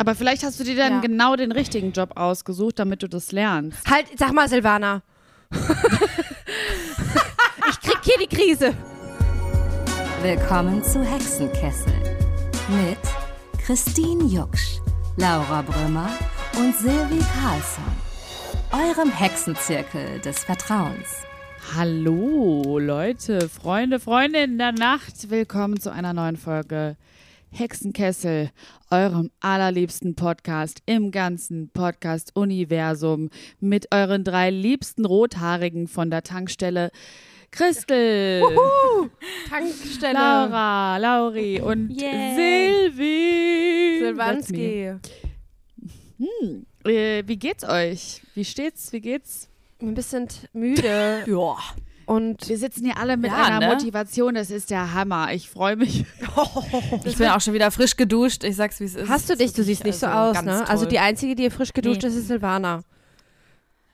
Aber vielleicht hast du dir dann Ja. genau den richtigen Job ausgesucht, damit du das lernst. Halt, sag mal, Silvana. ich krieg hier die Krise. Willkommen zu Hexenkessel mit Christine Jucksch, Laura Brümmer und Silvi Carlsson. Eurem Hexenzirkel des Vertrauens. Hallo Leute, Freunde, Freunde in der Nacht. Willkommen zu einer neuen Folge Hexenkessel, eurem allerliebsten Podcast im ganzen Podcast-Universum mit euren drei liebsten Rothaarigen von der Tankstelle. Christel, Tankstelle. Laura, Lauri und Yay. Silvi. Silvanski. Äh, wie geht's euch? Wie steht's? Wie geht's? Ein bisschen müde. Ja. Und Wir sitzen hier alle mit Ja, einer ne? Motivation. Das ist der Hammer. Ich freue mich. Ich bin auch schon wieder frisch geduscht. Ich sag's, wie es ist. hast du dich? Du siehst nicht so also, aus, ganz ne? Also die einzige, die frisch geduscht Nee. ist, ist Silvana.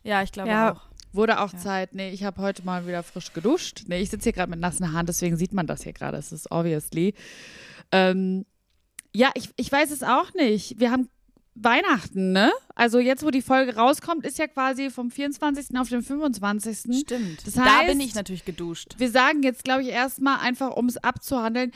ja, ich glaube Ja. auch. Wurde auch Ja. Zeit. Nee, ich habe heute mal wieder frisch geduscht. Nee, ich sitze hier gerade mit nassen Haaren, deswegen sieht man das hier gerade. Es ist obviously. Ähm, ja, ich, ich weiß es auch nicht. Wir haben Weihnachten, ne? Also jetzt, wo die Folge rauskommt, ist ja quasi vom 24. auf den 25. Stimmt. Das da heißt- bin ich natürlich geduscht. Wir sagen jetzt, glaube ich, erstmal einfach, um es abzuhandeln,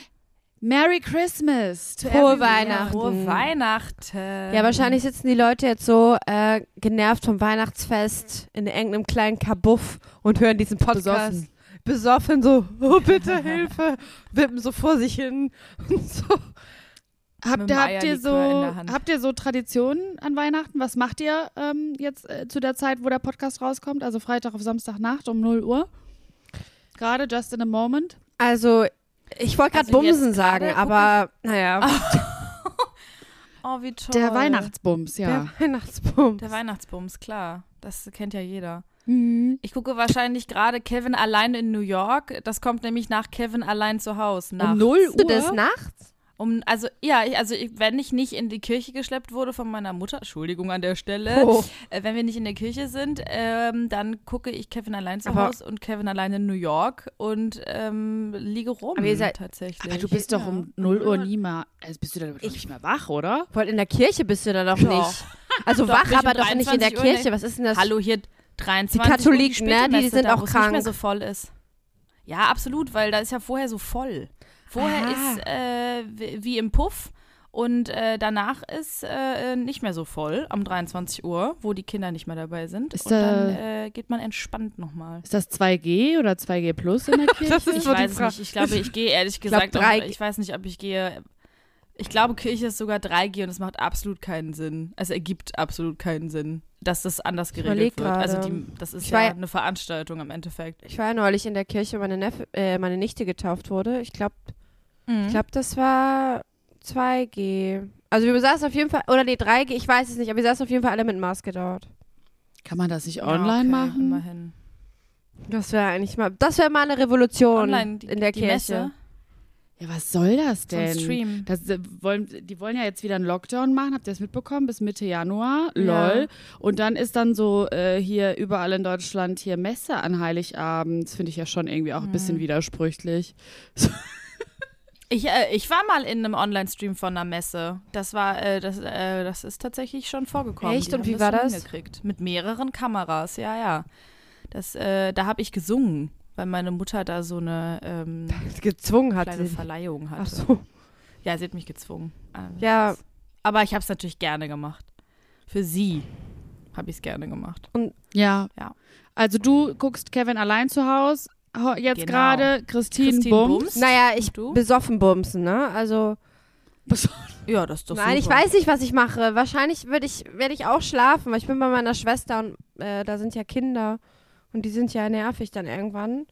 Merry Christmas. Frohe. Weihnachten. Frohe Weihnachten. Ja, wahrscheinlich sitzen die Leute jetzt so äh, genervt vom Weihnachtsfest in irgendeinem kleinen Kabuff und hören diesen Podcast. Besoffen. Besoffen, so, oh bitte Hilfe, wippen so vor sich hin und so. Habt habt, ihr so, der Hand. habt ihr so Traditionen an Weihnachten? Was macht ihr ähm, jetzt äh, zu der Zeit, wo der Podcast rauskommt? Also Freitag auf Samstagnacht um 0 Uhr? Gerade, just in a moment? Also, ich wollte gerade Also Bumsen sagen, gerade aber naja, Oh, wie toll. Der Weihnachtsbums, ja. der Weihnachtsbum. Der Weihnachtsbums, klar. Das kennt ja jeder. Mhm. Ich gucke wahrscheinlich gerade Kevin allein in New York. Das kommt nämlich nach Kevin allein zu Hause. Um 0 Du Uhr? das nachts? Um, also ja, ich- also ich, wenn ich nicht in die Kirche geschleppt wurde von meiner Mutter, Entschuldigung an der Stelle, Oh. äh, wenn wir nicht in der Kirche sind, ähm, dann gucke ich Kevin allein zu Aber- Hause und Kevin allein in New York und ähm, liege rum Aber ihr seid- tatsächlich. Aber du bist doch Ja. um 0 Uhr nie mehr, also bist du dann doch nicht mehr wach, oder? Voll in der Kirche bist du da doch Doch. nicht. Also Doch, wach, ich um aber doch nicht in der 23 Uhr Kirche. Was ist denn das? Hallo, hier 23 Die Katholiken, Uhr, die ne, die sind da, auch krank. nicht mehr so voll ist. Ja, absolut, weil da ist ja vorher so voll. Vorher Ah. ist äh, wie im Puff und äh, danach ist äh, nicht mehr so voll um 23 Uhr, wo die Kinder nicht mehr dabei sind. Ist und dann da- äh, geht man entspannt nochmal. Ist das 2G oder 2G Plus in der Kirche? Das ist Ich weiß Frage. nicht. Ich glaube, ich gehe ehrlich glaub, gesagt, auch, drei- ich weiß nicht, ob ich gehe. Ich glaube, Kirche ist sogar 3G und es macht absolut keinen Sinn. Es ergibt absolut keinen Sinn, dass das anders geregelt wird. Also die, das ist Ich ja- eine Veranstaltung im Endeffekt. Ich war ja neulich in der Kirche, wo meine, Neffe, äh, meine Nichte getauft wurde. Ich glaube, Mhm. ich glaub, das war 2G. Also wir saßen auf jeden Fall, oder nee, 3G, ich weiß es nicht, aber wir saßen auf jeden Fall alle mit Maske dort. Kann man das nicht Ja, online okay, machen? Immerhin. Das wäre eigentlich mal, das wäre mal eine Revolution Online die, in der die Kirche. Messe, Ja, was soll das so ein denn? Stream. Das, äh, wollen, die wollen ja jetzt wieder einen Lockdown machen, habt ihr das mitbekommen? Bis Mitte Januar, Ja. lol. Und dann ist dann so äh, hier überall in Deutschland hier Messe an Heiligabend. Das finde ich ja schon irgendwie auch ein bisschen Mhm. widersprüchlich. Ich, äh, ich war mal in einem Online-Stream von einer Messe. Das war, äh, das, äh, das ist tatsächlich schon vorgekommen. Echt? Die Und wie war schon das? Hingekriegt. Mit mehreren Kameras, ja, ja. Das, äh, da habe ich gesungen, weil meine Mutter da so eine ähm, Gezwungen hat kleine sie. Verleihung hatte. Ach so. Ja, sie hat mich gezwungen. Äh, Ja, Aber ich habe es natürlich gerne gemacht. Für sie habe ich es gerne gemacht. Ja. Ja. Also du guckst Kevin allein zu Hause. Jetzt Genau. gerade Christine, Christine Bums. Bums. naja, ich du? besoffen bumsen, ne? Also, Ja, das ist doch nein, ich super. weiß nicht, was ich mache. Wahrscheinlich würde ich, werde ich auch schlafen, weil ich bin bei meiner Schwester und äh, da sind ja Kinder und die sind ja nervig dann irgendwann.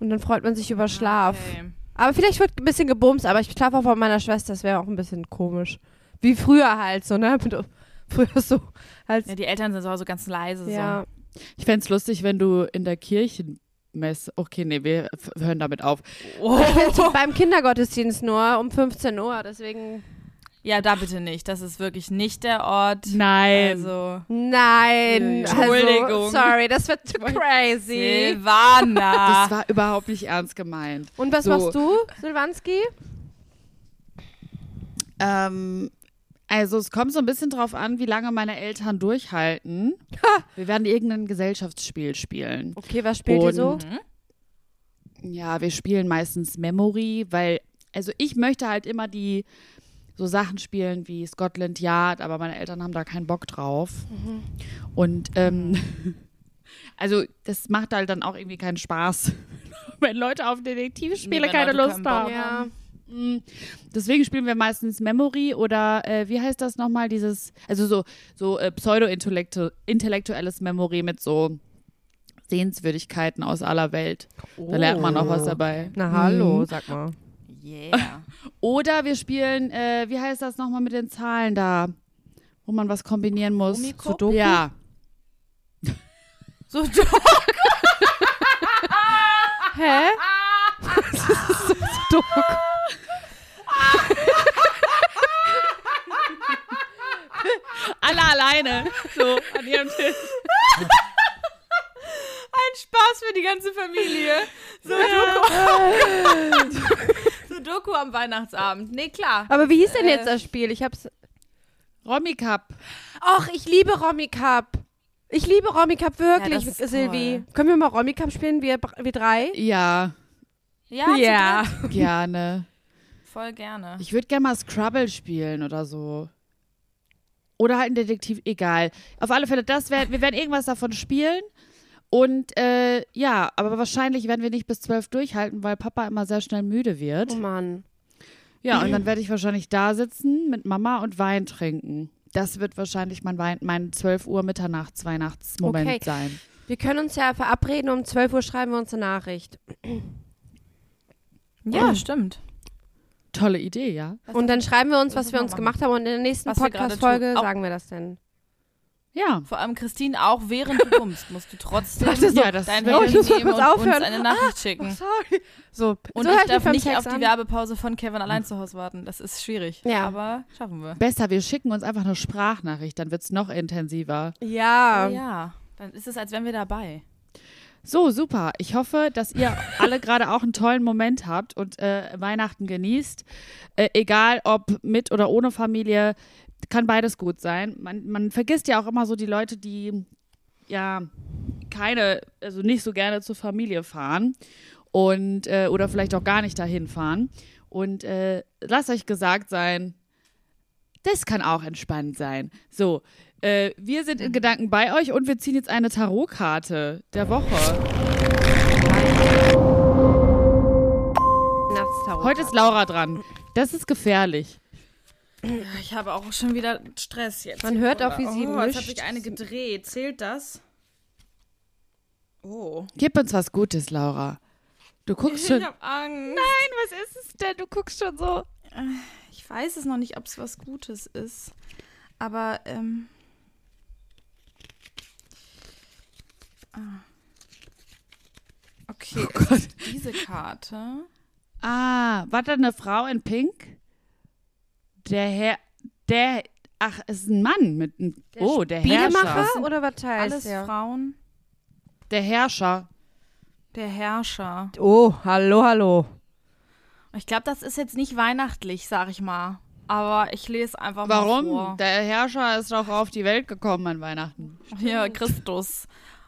Und dann freut man sich über Schlaf. Okay. Aber vielleicht wird ein bisschen gebumst, aber ich schlafe auch bei meiner Schwester, das wäre auch ein bisschen komisch. Wie früher halt so, ne? Früher so als Ja, die Eltern sind so, so ganz leise. ja. Ich fänd's lustig, wenn du in der Kirchenmesse. Okay, nee, wir hören damit auf. So. Ich bin so beim Kindergottesdienst nur um 15 Uhr, deswegen. Ja, da bitte nicht. Das ist wirklich nicht der Ort. Nein. Also, Nein, Entschuldigung. Also, sorry, das wird too crazy. Silvana. das war überhaupt nicht ernst gemeint. Und was So. machst du, Silvanski? Ähm, Also es kommt so ein bisschen drauf an, wie lange meine Eltern durchhalten. Wir werden irgendein Gesellschaftsspiel spielen. Okay, was spielt ihr so? Und- Ja, wir spielen meistens Memory, weil, also ich möchte halt immer die so Sachen spielen wie Scotland Yard, aber meine Eltern haben da keinen Bock drauf. Und ähm, also das macht halt dann auch irgendwie keinen Spaß, wenn Leute auf Detektivspiele Nee, keine Leute Lust haben. Ja. Mm, Deswegen spielen wir meistens Memory oder äh, wie heißt das nochmal, dieses, also so, so äh, pseudo-intellektuelles Memory mit so Sehenswürdigkeiten aus aller Welt. Da lernt man auch was dabei. Na hallo, Mhm. sag mal. Yeah. Oder wir spielen, äh, wie heißt das nochmal mit den Zahlen da, wo man was kombinieren muss. Sudoku? Ja. So, Hä? Alle alleine. So, an ihrem Tisch. ein Spaß für die ganze Familie. So Doku. so Doku am Weihnachtsabend. Nee, klar. Aber wie hieß denn Äh. jetzt das Spiel? Ich hab's. Romy Cup. Ach, ich liebe Romy Cup. Ich liebe Romy Cup wirklich, Ja, Silvi. toll. Können wir mal Romy Cup spielen, wir, wir drei? Ja, Ja, Ja. gerne. Voll gerne. Ich würde gerne mal Scrabble spielen oder so. Oder halt ein Detektiv, egal. Auf alle Fälle, das wär, wir werden irgendwas davon spielen. Und äh, ja, aber wahrscheinlich werden wir nicht bis zwölf durchhalten, weil Papa immer sehr schnell müde wird. Oh Mann. Ja, und dann werde ich wahrscheinlich da sitzen mit Mama und Wein trinken. Das wird wahrscheinlich mein Wein, mein 12 Uhr Mitternachts Weihnachtsmoment Okay. sein. Wir können uns ja verabreden, um 12 Uhr schreiben wir uns eine Nachricht. Ja, stimmt. Tolle Idee, ja. Und dann schreiben wir uns, was wir uns machen. gemacht haben und in der nächsten Was Podcast-Folge sagen wir das denn. Ja. Vor allem Christine, auch während du kommst, musst du trotzdem Ja, das dein Oh, Handy ich muss mal nehmen kurz und aufhören. uns eine Nachricht schicken. sorry. So, Und so ich darf nicht Sex auf die an. Werbepause von Kevin allein zu Hause warten. Das ist schwierig. Ja. Aber schaffen wir. Besser, wir schicken uns einfach eine Sprachnachricht, dann wird es noch intensiver. Ja. ja, dann ist es, als wären wir dabei. So, super. Ich hoffe, dass ihr alle gerade auch einen tollen Moment habt und äh, Weihnachten genießt. Äh, egal ob mit oder ohne Familie, kann beides gut sein. Man, man vergisst ja auch immer so die Leute, die ja keine, also nicht so gerne zur Familie fahren und äh, oder vielleicht auch gar nicht dahin fahren. Und äh, lasst euch gesagt sein, das kann auch entspannt sein. So, äh, wir sind in Gedanken bei euch und wir ziehen jetzt eine Tarotkarte der Woche. Heute ist Laura dran. Das ist gefährlich. Ich habe auch schon wieder Stress jetzt. Man hört auch, wie sie oh, jetzt mischt. hat sich eine gedreht. Zählt das? Oh. Gib uns was Gutes, Laura. Du guckst schon. Ich habe Angst. was ist es denn? Du guckst schon so. Ich weiß es noch nicht, ob es was Gutes ist. Aber, ähm. Ah. Okay, Oh Gott. diese Karte. Ah, war da eine Frau in Pink? Der Herr. Der. Ach, es ist ein Mann mit einem. Oh, der Herrscher. oder was heißt Alles der? Frauen. Der Herrscher. Der Herrscher. Oh, hallo, hallo. Ich glaube, das ist jetzt nicht weihnachtlich, sag ich mal. Aber ich lese einfach mal Warum? Der Herrscher ist doch auf die Welt gekommen an Weihnachten. Ja, Christus.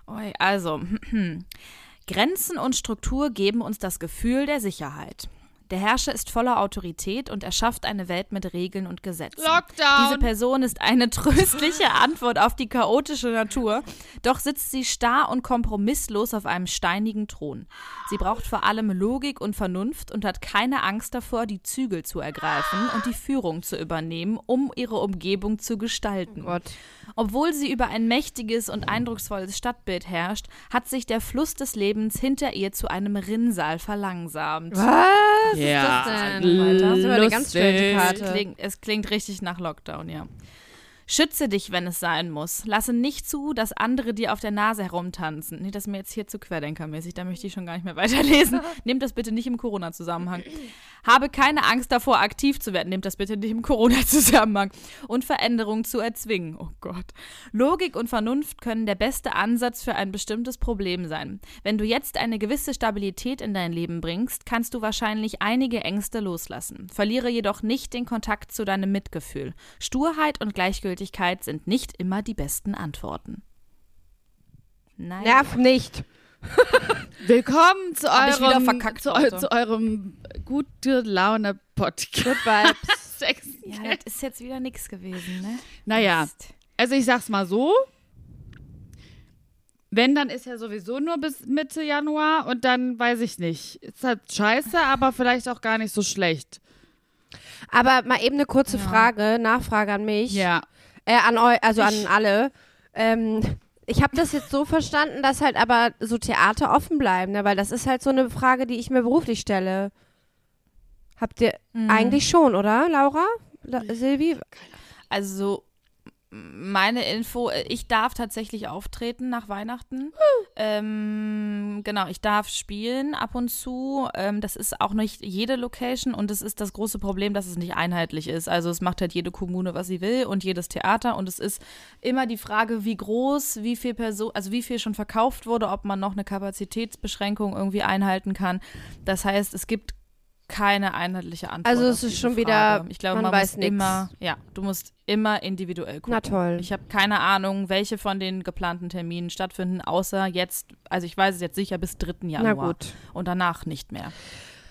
Ui, Also, Grenzen und Struktur geben uns das Gefühl der Sicherheit. Der Herrscher ist voller Autorität und erschafft eine Welt mit Regeln und Gesetzen. Diese Lockdown. Person ist eine tröstliche Antwort auf die chaotische Natur, doch sitzt sie starr und kompromisslos auf einem steinigen Thron. Sie braucht vor allem Logik und Vernunft und hat keine Angst davor, die Zügel zu ergreifen und die Führung zu übernehmen, um ihre Umgebung zu gestalten. Gott. Obwohl sie über ein mächtiges und eindrucksvolles Stadtbild herrscht, hat sich der Fluss des Lebens hinter ihr zu einem Rinnsal verlangsamt. Was Ja, ist das denn? Das ist eine ganz lustig. Karte. Es klingt, es klingt richtig nach Lockdown, ja. Schütze dich, wenn es sein muss. Lasse nicht zu, dass andere dir auf der Nase herumtanzen. Nee, das ist mir jetzt hier zu querdenkermäßig, da möchte ich schon gar nicht mehr weiterlesen. Nehmt das bitte nicht im Corona-Zusammenhang. Habe keine Angst davor, aktiv zu werden. Nehmt das bitte nicht im Corona-Zusammenhang. Und Veränderungen zu erzwingen. Oh Gott. Logik und Vernunft können der beste Ansatz für ein bestimmtes Problem sein. Wenn du jetzt eine gewisse Stabilität in dein Leben bringst, kannst du wahrscheinlich einige Ängste loslassen. Verliere jedoch nicht den Kontakt zu deinem Mitgefühl. Sturheit und Gleichgültigkeit sind nicht immer die besten Antworten. Nein. Nerv nicht. Willkommen zu Hab ich wieder eurem, verkackt zu, heute. zu eurem gute Laune Podcast. Ja, das ist jetzt wieder nichts gewesen, ne? Naja, Mist. also ich sag's mal so. Wenn, dann ist ja sowieso nur bis Mitte Januar und dann weiß ich nicht. Ist halt scheiße, aber vielleicht auch gar nicht so schlecht. Aber mal eben eine kurze Ja. Frage, Nachfrage an mich. Ja. Äh, an euch, also an alle. Ähm, ich habe das jetzt so verstanden, dass halt aber so Theater offen bleiben, ne? weil das ist halt so eine Frage, die ich mir beruflich stelle. Habt ihr Mhm. eigentlich schon, oder, Laura? La Silvi? Also meine Info, äh, ich darf tatsächlich auftreten nach Weihnachten. Ähm, genau, ich darf spielen ab und zu. Ähm, das ist auch nicht jede Location und es ist das große Problem, dass es nicht einheitlich ist. Also es macht halt jede Kommune, was sie will und jedes Theater und es ist immer die Frage, wie groß, wie viel Person, also wie viel schon verkauft wurde, ob man noch eine Kapazitätsbeschränkung irgendwie einhalten kann. Das heißt, es gibt keine einheitliche Antwort. Also es auf ist schon Frage. wieder, ich glaube, man man, weiß muss nix. immer, ja, du musst immer individuell gucken. Na toll. Ich habe keine Ahnung, welche von den geplanten Terminen stattfinden, außer jetzt, also ich weiß es jetzt sicher bis 3. Na Januar. gut. Und danach nicht mehr.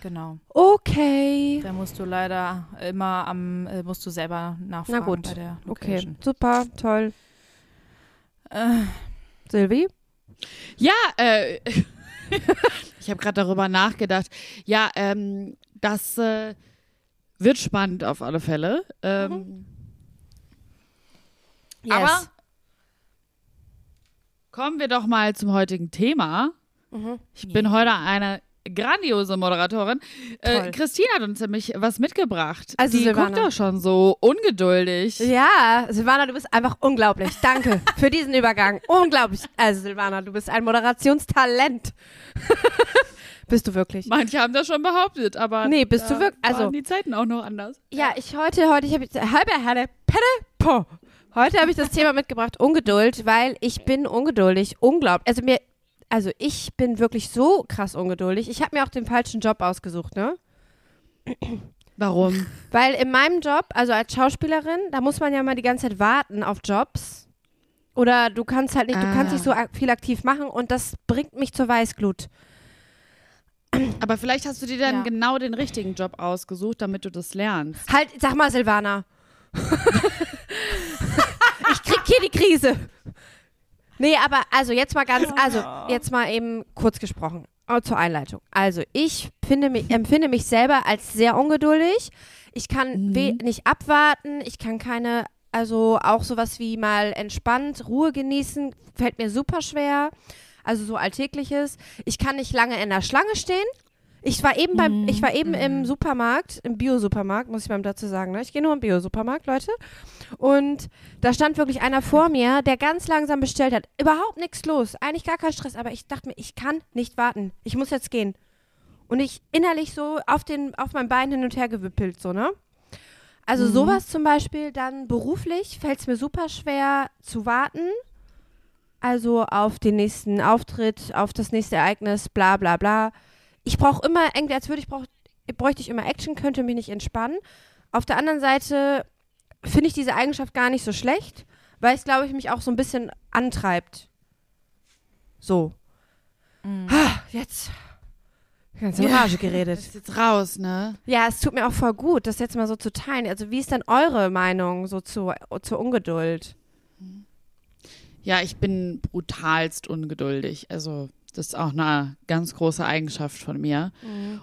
Genau. Okay. Da musst du leider immer am, äh, musst du selber nachfragen Na gut. bei der Okay. Location. Super, toll. Äh, Silvi? Ja, äh, ich habe gerade darüber nachgedacht. Ja, ähm, das äh, wird spannend auf alle Fälle. Ähm, Aber kommen wir doch mal zum heutigen Thema. Mhm. Ich bin heute eine grandiose Moderatorin. Äh. Christine hat uns nämlich was mitgebracht. Also Die Silvana. guckt doch schon so ungeduldig. Ja, Silvana, du bist einfach unglaublich. Danke für diesen Übergang. Unglaublich. Also Silvana, du bist ein Moderationstalent. bist du wirklich? Manche haben das schon behauptet, aber Nee, bist du wirklich- also- waren die Zeiten auch noch anders. Ja, ich heute, heute, ich habe halbe Herde, Pelle, po. Heute habe ich das Thema mitgebracht, Ungeduld, weil ich bin ungeduldig, unglaublich. Also mir, also ich bin wirklich so krass ungeduldig. Ich habe mir auch den falschen Job ausgesucht, ne? Warum? Weil in meinem Job, also als Schauspielerin, da muss man ja mal die ganze Zeit warten auf Jobs. Oder du kannst halt nicht, du kannst Ah. nicht so viel aktiv machen und das bringt mich zur Weißglut. Aber vielleicht hast du dir dann Ja. genau den richtigen Job ausgesucht, damit du das lernst. Halt, sag mal, Silvana. ich krieg hier die Krise. Nee, aber also jetzt mal ganz, also jetzt mal eben kurz gesprochen äh, zur Einleitung. Also ich finde mich, empfinde mich selber als sehr ungeduldig. Ich kann we nicht abwarten. Ich kann keine, also auch sowas wie mal entspannt Ruhe genießen, fällt mir super schwer. Also so alltägliches. Ich kann nicht lange in der Schlange stehen. Ich war eben beim, ich war eben im Supermarkt, im Bio-Supermarkt, muss ich mal dazu sagen. Ne? Ich gehe nur im Bio-Supermarkt, Leute. Und da stand wirklich einer vor mir, der ganz langsam bestellt hat. Überhaupt nichts los, eigentlich gar kein Stress. Aber ich dachte mir, ich kann nicht warten. Ich muss jetzt gehen. Und ich innerlich so auf, den, auf mein Bein hin und her gewippelt, so, ne? Also sowas zum Beispiel, dann beruflich fällt es mir super schwer zu warten. Also auf den nächsten Auftritt, auf das nächste Ereignis, bla bla bla. Ich brauche immer, irgendwie, als würde ich brauch, bräuchte ich immer Action, könnte mich nicht entspannen. Auf der anderen Seite finde ich diese Eigenschaft gar nicht so schlecht, weil es, glaube ich, mich auch so ein bisschen antreibt. So. Ah, jetzt. Ganz in Rage geredet. Das ist jetzt raus, ne? Ja, es tut mir auch voll gut, das jetzt mal so zu teilen. Also, wie ist denn eure Meinung so zur, zur Ungeduld? Ja, ich bin brutalst ungeduldig. Also, das ist auch eine ganz große Eigenschaft von mir.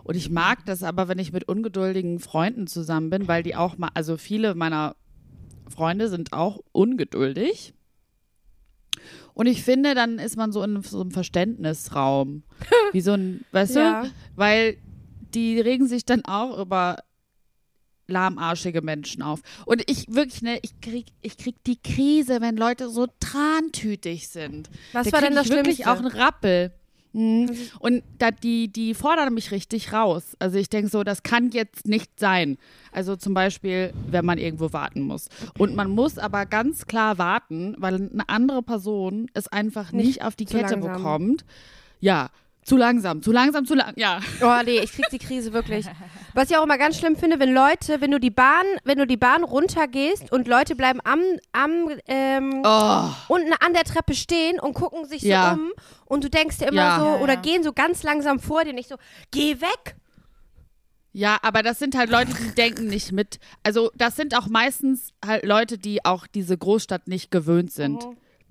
Und ich mag das aber, wenn ich mit ungeduldigen Freunden zusammen bin, weil die auch mal, also viele meiner Freunde sind auch ungeduldig. Und ich finde, dann ist man so in so einem Verständnisraum. Wie so ein, weißt Ja. du? Weil die regen sich dann auch über lahmarschige Menschen auf. Und ich wirklich, ne, ich krieg, ich krieg die Krise, wenn Leute so trantütig sind. Was Da war denn das ich wirklich Schlimmste? auch einen Rappel. Mhm. Und da, die, die fordern mich richtig raus. Also ich denke so, das kann jetzt nicht sein. Also zum Beispiel, wenn man irgendwo warten muss. Und man muss aber ganz klar warten, weil eine andere Person es einfach nicht, Nicht auf die Kette langsam. bekommt. Ja, zu langsam, zu langsam, zu lang. Ja. Oh nee, ich krieg die Krise wirklich. Was ich auch immer ganz schlimm finde, wenn Leute, wenn du die Bahn, wenn du die Bahn runtergehst und Leute bleiben am, am ähm, Oh. unten an der Treppe stehen und gucken sich Ja. so um und du denkst dir immer Ja. so Ja, oder ja. gehen so ganz langsam vor dir nicht so, geh weg. Ja, aber das sind halt Leute, die denken nicht mit. Also das sind auch meistens halt Leute, die auch diese Großstadt nicht gewöhnt sind.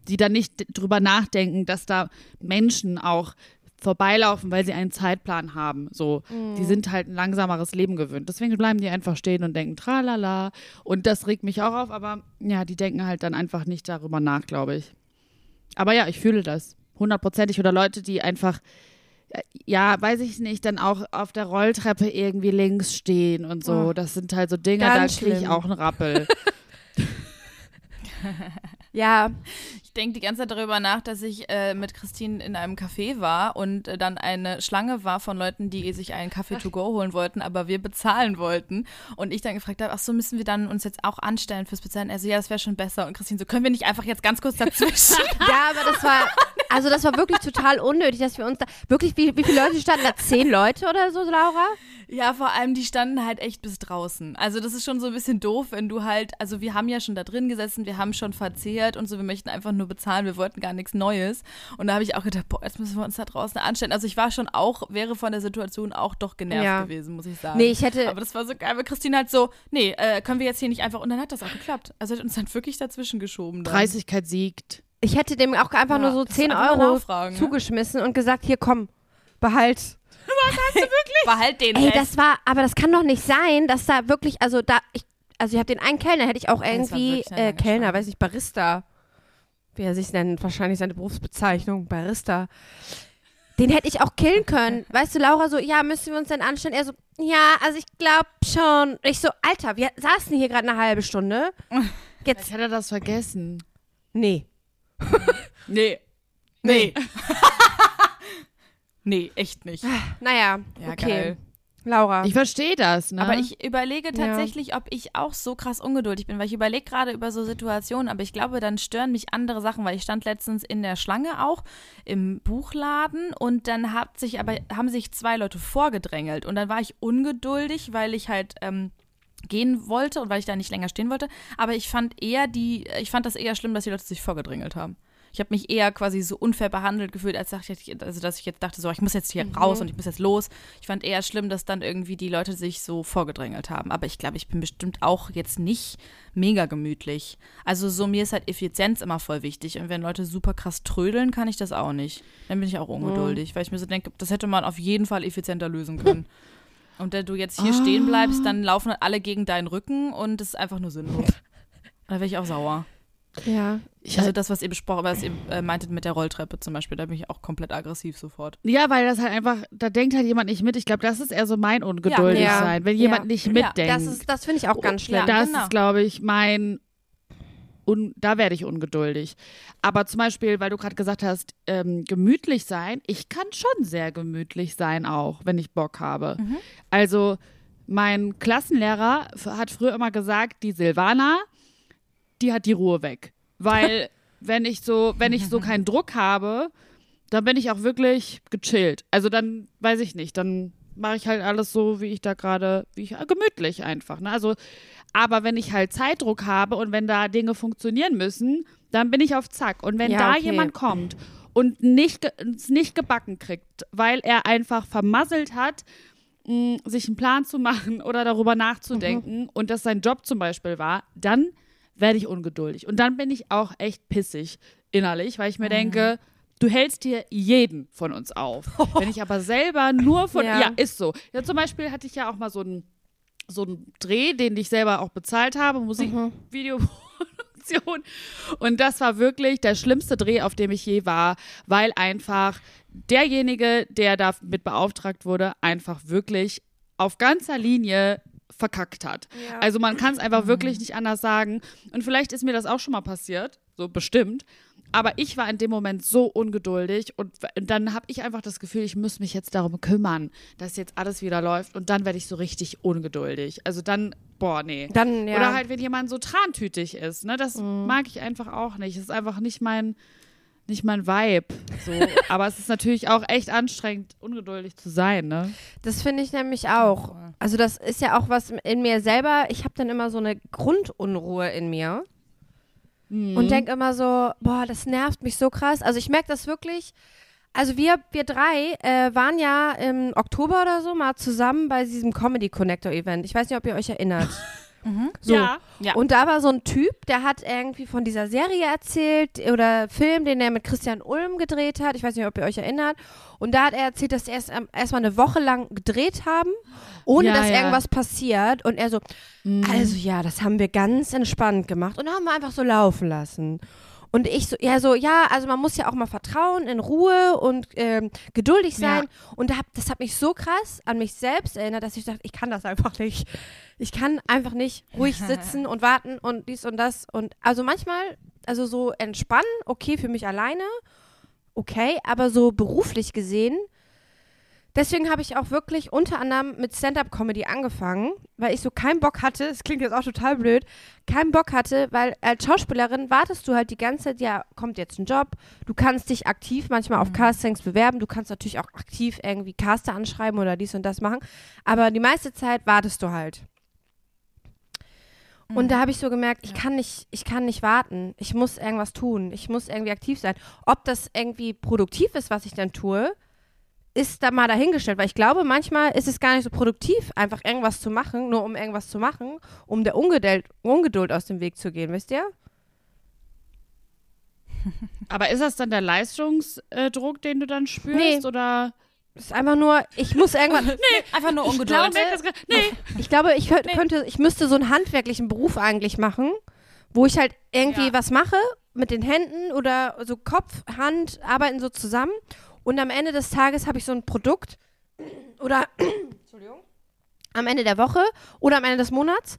Die dann nicht drüber nachdenken, dass da Menschen auch vorbeilaufen, weil sie einen Zeitplan haben. So, die sind halt ein langsameres Leben gewöhnt. Deswegen bleiben die einfach stehen und denken tralala. Und das regt mich auch auf, aber ja, die denken halt dann einfach nicht darüber nach, glaube ich. Aber ja, ich fühle das. Hundertprozentig. Oder Leute, die einfach ja, weiß ich nicht, dann auch auf der Rolltreppe irgendwie links stehen und so. Oh. Das sind halt so Dinge, Ganz da kriege ich auch einen Rappel. Ja, Ich denke die ganze Zeit darüber nach, dass ich äh, mit Christine in einem Café war und äh, dann eine Schlange war von Leuten, die sich einen Kaffee to go holen wollten, aber wir bezahlen wollten. Und ich dann gefragt habe, ach so, müssen wir dann uns jetzt auch anstellen fürs Bezahlen? Er so, ja, das wäre schon besser. Und Christine so, können wir nicht einfach jetzt ganz kurz dazwischen? ja, aber das war, also das war wirklich total unnötig, dass wir uns da, wirklich, wie, wie viele Leute standen da? Zehn Leute oder so, Laura? Ja, vor allem, die standen halt echt bis draußen. Also das ist schon so ein bisschen doof, wenn du halt, also wir haben ja schon da drin gesessen, wir haben schon verzehrt und so, wir möchten einfach nur bezahlen, wir wollten gar nichts Neues. Und da habe ich auch gedacht, boah, jetzt müssen wir uns da draußen anstellen. Also ich war schon auch, wäre von der Situation auch doch genervt Ja. gewesen, muss ich sagen. Nee, ich hätte, Aber das war so geil, weil Christine halt so, nee, äh, können wir jetzt hier nicht einfach, und dann hat das auch geklappt. Also hat uns dann wirklich dazwischen geschoben. Dann. Dreistigkeit siegt. ich hätte dem auch einfach Ja, nur so das 10 einfach mal Euro ne? zugeschmissen und gesagt, hier komm, behalt. Behalt den Ey, Rest. das war, aber das kann doch nicht sein, dass da wirklich, also da, ich, also ich habe den einen Kellner, hätte ich auch irgendwie, wirklich äh, Kellner, Schlange. weiß nicht, Barista, wie er sich nennt, wahrscheinlich seine Berufsbezeichnung, Barista. Den hätte ich auch killen können. Weißt du, Laura so, ja, müssen wir uns denn anstellen? Er so, ja, also ich glaube schon. Ich so, Alter, wir saßen hier gerade eine halbe Stunde. Jetzt, hätte das vergessen. nee. Nee. nee. nee, echt nicht. Naja, Ja, okay. geil. Laura. Ich verstehe das, ne? Aber ich überlege tatsächlich, ob ich auch so krass ungeduldig bin, weil ich überlege gerade über so Situationen, aber ich glaube, dann stören mich andere Sachen, weil ich stand letztens in der Schlange auch im Buchladen und dann hat sich aber haben sich zwei Leute vorgedrängelt und dann war ich ungeduldig, weil ich halt ähm, gehen wollte und weil ich da nicht länger stehen wollte. Aber ich fand eher die, ich fand das eher schlimm, dass die Leute sich vorgedrängelt haben. Ich habe mich eher quasi so unfair behandelt gefühlt, als dachte ich, also dass ich jetzt dachte, so, ich muss jetzt hier raus und ich muss jetzt los. Ich fand eher schlimm, dass dann irgendwie die Leute sich so vorgedrängelt haben. Aber ich glaube, ich bin bestimmt auch jetzt nicht mega gemütlich. Also so mir ist halt Effizienz immer voll wichtig. Und wenn Leute super krass trödeln, kann ich das auch nicht. Dann bin ich auch ungeduldig, weil ich mir so denke, das hätte man auf jeden Fall effizienter lösen können. Und wenn du jetzt hier stehen bleibst, dann laufen halt alle gegen deinen Rücken und das ist einfach nur sinnlos. Da wäre ich auch sauer. Ja. ich Also halt, das, was ihr besprochen, was ihr äh, meintet mit der Rolltreppe zum Beispiel, da bin ich auch komplett aggressiv sofort. ja, weil das halt einfach, da denkt halt jemand nicht mit. Ich glaube, das ist eher so mein ungeduldig Ja. sein, wenn Ja. jemand nicht Ja, mitdenkt. Das, ist, das finde ich auch ganz schlimm. Ja. das genau. ist, glaube ich, mein. Un da werde ich ungeduldig. Aber zum Beispiel, weil du gerade gesagt hast, ähm, gemütlich sein, ich kann schon sehr gemütlich sein, auch wenn ich Bock habe. Mhm. Also, mein Klassenlehrer hat früher immer gesagt, die Silvana, die hat die Ruhe weg. Weil, wenn ich so, wenn ich so keinen Druck habe, dann bin ich auch wirklich gechillt. Also dann weiß ich nicht, dann mache ich halt alles so, wie ich da gerade, wie ich gemütlich einfach. Ne? Also, aber wenn ich halt Zeitdruck habe und wenn da Dinge funktionieren müssen, dann bin ich auf Zack. Und wenn Ja, da okay. jemand kommt und nicht es nicht gebacken kriegt, weil er einfach vermasselt hat, mh, sich einen Plan zu machen oder darüber nachzudenken und das sein Job zum Beispiel war, dann werde ich ungeduldig. Und dann bin ich auch echt pissig innerlich, weil ich mir denke, du hältst hier jeden von uns auf. Wenn ich aber selber nur von, Ja. ja. ist so. Ja, zum Beispiel hatte ich ja auch mal so einen so einen Dreh, den ich selber auch bezahlt habe, Musikvideoproduktion. Und das war wirklich der schlimmste Dreh, auf dem ich je war, weil einfach derjenige, der damit beauftragt wurde, einfach wirklich auf ganzer Linie verkackt hat. Ja. Also man kann es einfach wirklich nicht anders sagen. Und vielleicht ist mir das auch schon mal passiert, so bestimmt. Aber ich war in dem Moment so ungeduldig und w- dann habe ich einfach das Gefühl, ich muss mich jetzt darum kümmern, dass jetzt alles wieder läuft und dann werde ich so richtig ungeduldig. Also dann, boah, nee. Dann, ja. Oder halt, wenn jemand so trantütig ist, ne? Das mag ich einfach auch nicht. Das ist einfach nicht mein, nicht mein Vibe. So. Aber es ist natürlich auch echt anstrengend, ungeduldig zu sein, ne? Das finde ich nämlich auch. Also das ist ja auch was in mir selber. Ich habe dann immer so eine Grundunruhe in mir Mhm. und denke immer so, boah, das nervt mich so krass. Also ich merke das wirklich. Also wir, wir drei äh, waren ja im Oktober oder so mal zusammen bei diesem Comedy Connector Event. Ich weiß nicht, ob ihr euch erinnert. So. Ja. Ja. Und da war so ein Typ, der hat irgendwie von dieser Serie erzählt oder Film, den er mit Christian Ulm gedreht hat. Ich weiß nicht, ob ihr euch erinnert. Und da hat er erzählt, dass sie erst ähm, erstmal eine Woche lang gedreht haben, ohne Ja, dass ja. irgendwas passiert. Und er so, also ja, das haben wir ganz entspannt gemacht und haben wir einfach so laufen lassen. Und ich so, ja, so, ja, also man muss ja auch mal vertrauen, in Ruhe und ähm, geduldig sein. Und da hab, das hat mich so krass an mich selbst erinnert, dass ich dachte, ich kann das einfach nicht. Ich kann einfach nicht ruhig sitzen und warten und dies und das. Und also manchmal, also so entspannen, okay, für mich alleine, okay, aber so beruflich gesehen, Deswegen habe ich auch wirklich unter anderem mit Stand-up-Comedy angefangen, weil ich so keinen Bock hatte, es klingt jetzt auch total blöd, keinen Bock hatte, weil als Schauspielerin wartest du halt die ganze Zeit, ja, kommt jetzt ein Job, du kannst dich aktiv manchmal auf Castings bewerben, du kannst natürlich auch aktiv irgendwie Caster anschreiben oder dies und das machen, aber die meiste Zeit wartest du halt. Und da habe ich so gemerkt, ich kann nicht, ich kann nicht warten. Ich muss irgendwas tun. Ich muss irgendwie aktiv sein. Ob das irgendwie produktiv ist, was ich dann tue, ist da mal dahingestellt, weil ich glaube, manchmal ist es gar nicht so produktiv, einfach irgendwas zu machen, nur um irgendwas zu machen, um der Ungeduld, Ungeduld aus dem Weg zu gehen, wisst ihr? Aber ist das dann der Leistungsdruck, den du dann spürst? Nee. Oder? Es ist einfach nur, ich muss irgendwann. nee, einfach nur Ich ungeduldig. glaube, Nee. ich glaube, ich könnt- könnte, ich müsste so einen handwerklichen Beruf eigentlich machen, wo ich halt irgendwie Ja. was mache mit den Händen oder so Kopf, Hand arbeiten so zusammen und am Ende des Tages habe ich so ein Produkt oder am Ende der Woche oder am Ende des Monats.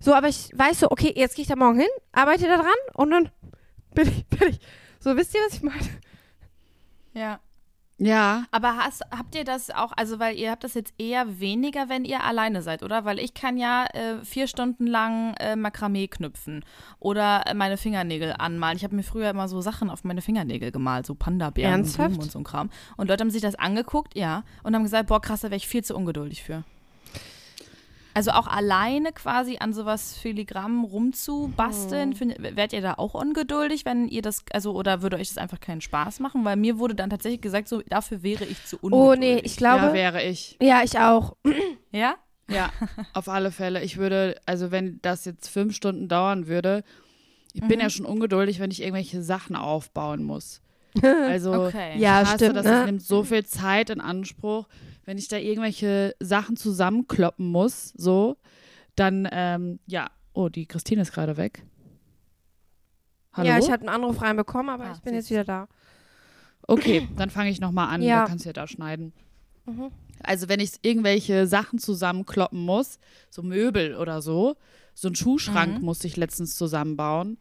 So, aber ich weiß so, okay, jetzt gehe ich da morgen hin, arbeite da dran und dann bin ich, bin ich. So, wisst ihr, was ich meine? Ja. Ja. Aber hast, habt ihr das auch, also weil ihr habt das jetzt eher weniger, wenn ihr alleine seid, oder? Weil ich kann ja äh, vier Stunden lang äh, Makramee knüpfen oder äh, meine Fingernägel anmalen. Ich habe mir früher immer so Sachen auf meine Fingernägel gemalt, so Panda-Bären und und so ein Kram. Und Leute haben sich das angeguckt, ja, und haben gesagt, boah, krass, da wäre ich viel zu ungeduldig für. Also auch alleine quasi an sowas Filigrammen rumzubasteln, Hm. find, werdet ihr da auch ungeduldig, wenn ihr das, also oder würde euch das einfach keinen Spaß machen? Weil mir wurde dann tatsächlich gesagt, so dafür wäre ich zu ungeduldig. Oh, nee, ich glaube. ja, wäre ich. ja, ich auch. Ja? Ja, auf alle Fälle. Ich würde, also wenn das jetzt fünf Stunden dauern würde, ich bin ja schon ungeduldig, wenn ich irgendwelche Sachen aufbauen muss. Also Okay. Ja, ich hasse stimmt, das, ne? nimmt so viel Zeit in Anspruch. Wenn ich da irgendwelche Sachen zusammenkloppen muss, so, dann, ähm, ja. Oh, die Christine ist gerade weg. Hallo? Ja, ich hatte einen Anruf reinbekommen, aber Ah, ich bin jetzt wieder da. Okay, dann fange ich nochmal an. Ja. Da kannst du ja da schneiden. Mhm. Also wenn ich irgendwelche Sachen zusammenkloppen muss, so Möbel oder so, so einen Schuhschrank Mhm. musste ich letztens zusammenbauen,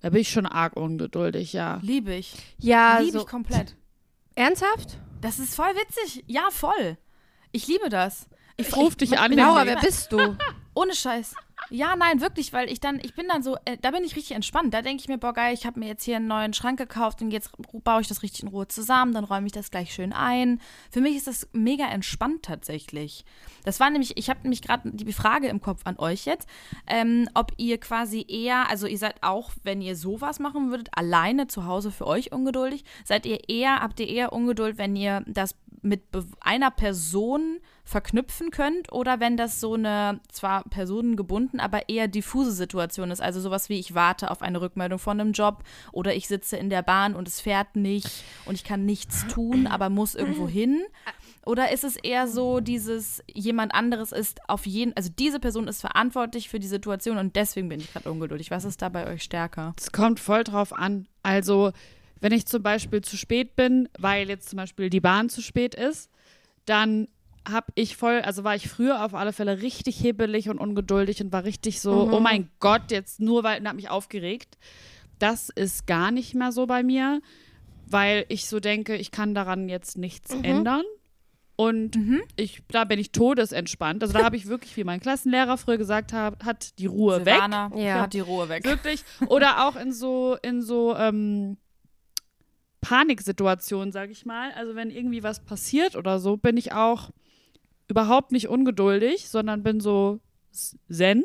da bin ich schon arg ungeduldig, ja. Liebe ich. Ja, Liebe so. ich komplett. Ernsthaft? Das ist voll witzig. Ja, voll. Ich liebe das. Ich ruf dich an. Junge. wer bist du? Ohne Scheiß. Ja, nein, wirklich, weil ich dann, ich bin dann so, äh, da bin ich richtig entspannt. Da denke ich mir, boah, geil, ich habe mir jetzt hier einen neuen Schrank gekauft und jetzt baue ich das richtig in Ruhe zusammen, dann räume ich das gleich schön ein. Für mich ist das mega entspannt tatsächlich. Das war nämlich, ich habe nämlich gerade die Frage im Kopf an euch jetzt, ähm, ob ihr quasi eher, also ihr seid auch, wenn ihr sowas machen würdet, alleine zu Hause für euch ungeduldig, seid ihr eher, habt ihr eher Ungeduld, wenn ihr das mit einer Person verknüpfen könnt oder wenn das so eine zwar personengebunden, aber eher diffuse Situation ist. Also sowas wie ich warte auf eine Rückmeldung von einem Job oder ich sitze in der Bahn und es fährt nicht und ich kann nichts tun, aber muss irgendwo hin. Oder ist es eher so dieses, jemand anderes ist auf jeden, also diese Person ist verantwortlich für die Situation und deswegen bin ich gerade ungeduldig. Was ist da bei euch stärker? Es kommt voll drauf an. Also, wenn ich zum Beispiel zu spät bin, weil jetzt zum Beispiel die Bahn zu spät ist, dann habe ich voll, also war ich früher auf alle Fälle richtig hibbelig und ungeduldig und war richtig so, Mhm. oh mein Gott, jetzt nur weil, und hat mich aufgeregt. Das ist gar nicht mehr so bei mir, weil ich so denke, ich kann daran jetzt nichts Mhm. ändern. Und ich, da bin ich todesentspannt. Also da habe ich wirklich, wie mein Klassenlehrer früher gesagt hat, hat die Ruhe weg. Silvana Ja. hat die Ruhe weg. Wirklich. Oder auch in so, in so ähm, Paniksituationen, sag ich mal. Also wenn irgendwie was passiert oder so, bin ich auch überhaupt nicht ungeduldig, sondern bin so zen.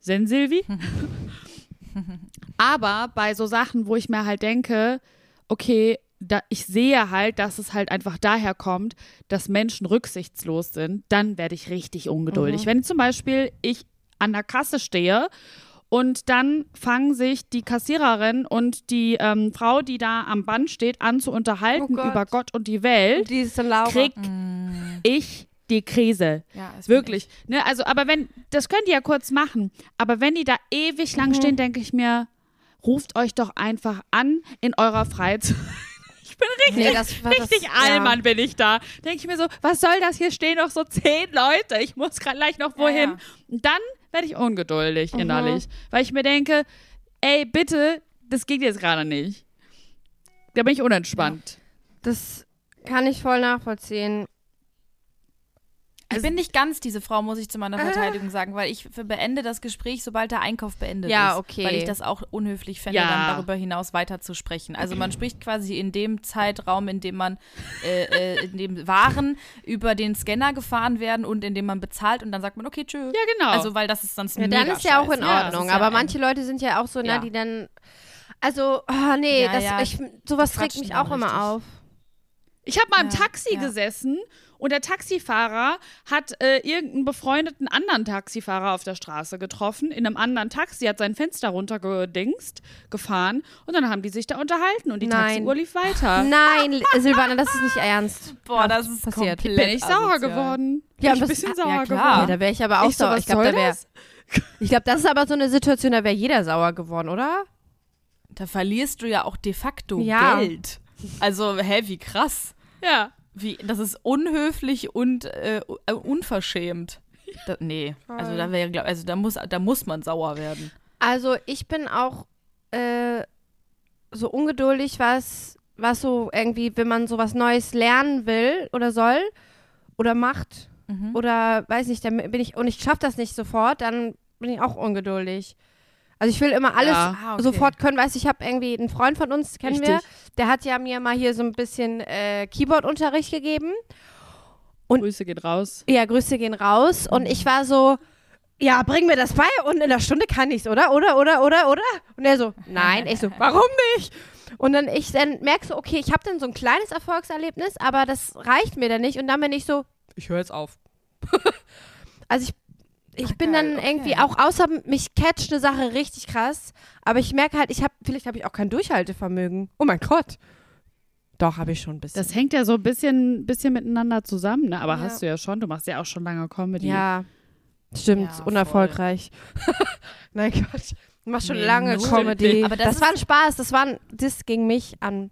Zen Silvi. Aber bei so Sachen, wo ich mir halt denke, okay, da, ich sehe halt, dass es halt einfach daher kommt, dass Menschen rücksichtslos sind, dann werde ich richtig ungeduldig. Wenn zum Beispiel ich an der Kasse stehe und dann fangen sich die Kassiererin und die ähm, Frau, die da am Band steht, an zu unterhalten Oh Gott. über Gott und die Laura. krieg ich die Krise. Ja, Wirklich. Ne, also, aber wenn, das könnt ihr ja kurz machen, aber wenn die da ewig lang stehen, denke ich mir, ruft euch doch einfach an in eurer Freizeit. Ich bin richtig, Nee, das war das- richtig ja. Allmann bin ich da. Denke ich mir so, was soll das? Hier stehen noch so zehn Leute. Ich muss gleich noch wohin. ja. Und dann werde ich ungeduldig Mhm. innerlich, weil ich mir denke, ey, bitte, das geht jetzt gerade nicht. Da bin ich unentspannt. Das kann ich voll nachvollziehen. Ich bin nicht ganz diese Frau, muss ich zu meiner Verteidigung sagen, weil ich beende das Gespräch, sobald der Einkauf beendet Ja, ist. okay. Weil ich das auch unhöflich fände, Ja. dann darüber hinaus weiter zu sprechen. Also man spricht quasi in dem Zeitraum, in dem man, äh, äh, in dem Waren über den Scanner gefahren werden und in dem man bezahlt und dann sagt man, okay, tschö. Ja, genau. Also weil das ist sonst Ja, dann ist ja auch in Ordnung. ja aber manche Leute sind ja auch so, Ja. ne, die dann. Also, oh, nee, das, ich, sowas regt mich auch immer richtig. auf. Ich habe mal im Ja, Taxi ja. gesessen und der Taxifahrer hat äh, irgendeinen befreundeten anderen Taxifahrer auf der Straße getroffen, in einem anderen Taxi, hat sein Fenster runtergedingst, gefahren und dann haben die sich da unterhalten und die Nein. Taxiuhr lief weiter. Nein, Silvana, das ist nicht ernst. Boah, das ist passiert. komplett Bin ich sauer asozial. geworden. Ja, Bin ich ein bisschen ja, sauer klar. Ja, geworden. da wäre ich aber auch Ich so, sauer. was Ich glaube, da wäre. das? Ich glaube, das ist aber so eine Situation, da wäre jeder sauer geworden, oder? Da verlierst du ja auch de facto Ja. Geld. Also, hä, wie krass. Ja. Wie, das ist unhöflich und äh, äh, unverschämt. Da, nee, also da wäre, also da muss, da muss man sauer werden. Also ich bin auch äh, so ungeduldig, was, was so irgendwie, wenn man sowas Neues lernen will oder soll oder macht Mhm. oder weiß nicht, dann bin ich und ich schaffe das nicht sofort, dann bin ich auch ungeduldig. Also ich will immer alles Ja. Ah, okay. sofort können. Weißt du, ich habe irgendwie einen Freund von uns, kennen wir, Richtig. der hat ja mir mal hier so ein bisschen äh, Keyboard-Unterricht gegeben. Und- Grüße geht raus. Ja, Grüße gehen raus. Und ich war so, ja, bring mir das bei und in einer Stunde kann ich's, oder? Oder, oder, oder, oder? Und er so, nein. Ich so, warum nicht? Und dann ich dann merke so, okay, ich habe dann so ein kleines Erfolgserlebnis, aber das reicht mir dann nicht. Und dann bin ich so, ich höre jetzt auf. also ich, ich bin geil, dann okay. irgendwie auch, außer mich catcht eine Sache richtig krass, aber ich merke halt, ich habe, vielleicht habe ich auch kein Durchhaltevermögen. Oh mein Gott. Doch, habe ich schon ein bisschen. Das hängt ja so ein bisschen, bisschen miteinander zusammen, ne? Aber Ja. hast du ja schon. Du machst ja auch schon lange Comedy. Ja, stimmt, Ja, unerfolgreich. Nein, Quatsch. Du machst schon Nee, lange null. Comedy. Aber das das, war ein Spaß, das war ein, das ging mich an.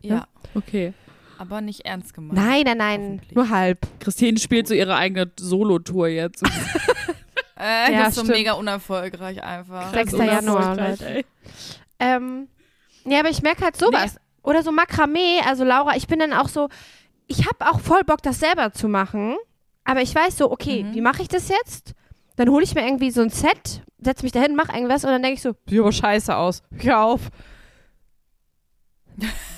Ja, Okay. Aber nicht ernst gemeint. Nein, nein, nein, nur halb. Christine spielt so ihre eigene Solo-Tour jetzt. Äh, Ja, das ist so stimmt. mega unerfolgreich einfach. 6. Krass Januar, Leute. Ähm, ja, aber ich merke halt sowas. Oder so Makramee, also Laura, ich bin dann auch so, ich habe auch voll Bock, das selber zu machen. Aber ich weiß so, okay, Mhm. wie mache ich das jetzt? Dann hole ich mir irgendwie so ein Set, setze mich dahin, mache irgendwas und dann denke ich so, sieht aber scheiße aus. Hör auf.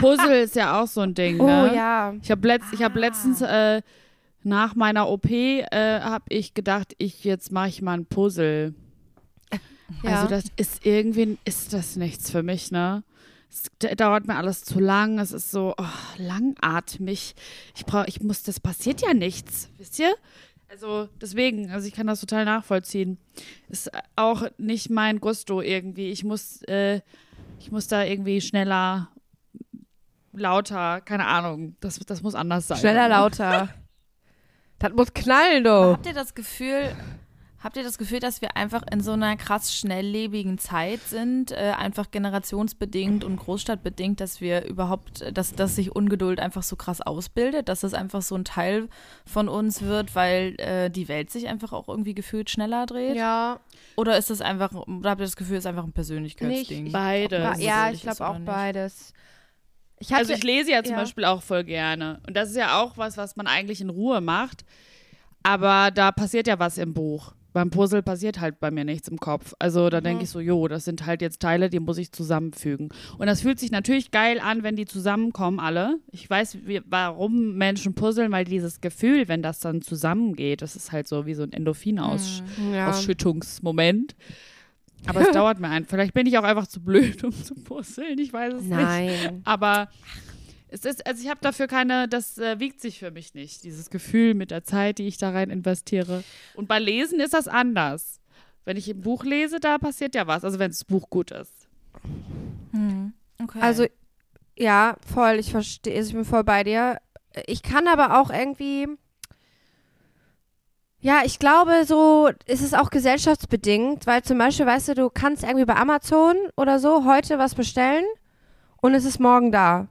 Puzzle ist ja auch so ein Ding, Oh ne? ja. Ich habe letzt, ich hab letztens äh, nach meiner OP äh, habe ich gedacht, ich jetzt mache ich mal ein Puzzle. ja. Also das ist irgendwie ist das nichts für mich, ne? Es dauert mir alles zu lang. Es ist so oh, langatmig. Ich brauche, ich muss, das passiert ja nichts, wisst ihr? Also deswegen, also ich kann das total nachvollziehen. Ist auch nicht mein Gusto irgendwie. Ich muss, äh, ich muss da irgendwie schneller, lauter, keine Ahnung. Das, das muss anders sein. Schneller, lauter. das muss knallen, du. Habt ihr das Gefühl, habt ihr das Gefühl, dass wir einfach in so einer krass schnelllebigen Zeit sind, äh, einfach generationsbedingt und großstadtbedingt, dass wir überhaupt, dass, dass sich Ungeduld einfach so krass ausbildet, dass das einfach so ein Teil von uns wird, weil äh, die Welt sich einfach auch irgendwie gefühlt schneller dreht? Ja, Oder ist das einfach, oder habt ihr das Gefühl, es ist einfach ein Persönlichkeitsding? Nicht. Beides. ja, ich glaube auch nicht. beides. Ich hatte, Also ich lese ja zum ja. Beispiel auch voll gerne. Und das ist ja auch was, was man eigentlich in Ruhe macht. Aber da passiert ja was im Buch. Beim Puzzle passiert halt bei mir nichts im Kopf. Also da Mhm. denke ich so, jo, das sind halt jetzt Teile, die muss ich zusammenfügen. Und das fühlt sich natürlich geil an, wenn die zusammenkommen alle. Ich weiß, wie, warum Menschen puzzeln, weil dieses Gefühl, wenn das dann zusammengeht, das ist halt so wie so ein Endorphinausschüttungsmoment. ja. Aber es dauert mir ein. Vielleicht bin ich auch einfach zu blöd, um zu puzzeln. Ich weiß es nicht. Nein. Aber es ist, also ich habe dafür keine, das äh, wiegt sich für mich nicht, dieses Gefühl mit der Zeit, die ich da rein investiere. Und bei Lesen ist das anders. Wenn ich ein Buch lese, da passiert ja was. Also wenn das Buch gut ist. Hm. Okay. Also, ja, voll, ich verstehe, also ich bin voll bei dir. Ich kann aber auch irgendwie, ja, ich glaube, so ist es auch gesellschaftsbedingt, weil zum Beispiel, weißt du, du kannst irgendwie bei Amazon oder so heute was bestellen und es ist morgen da.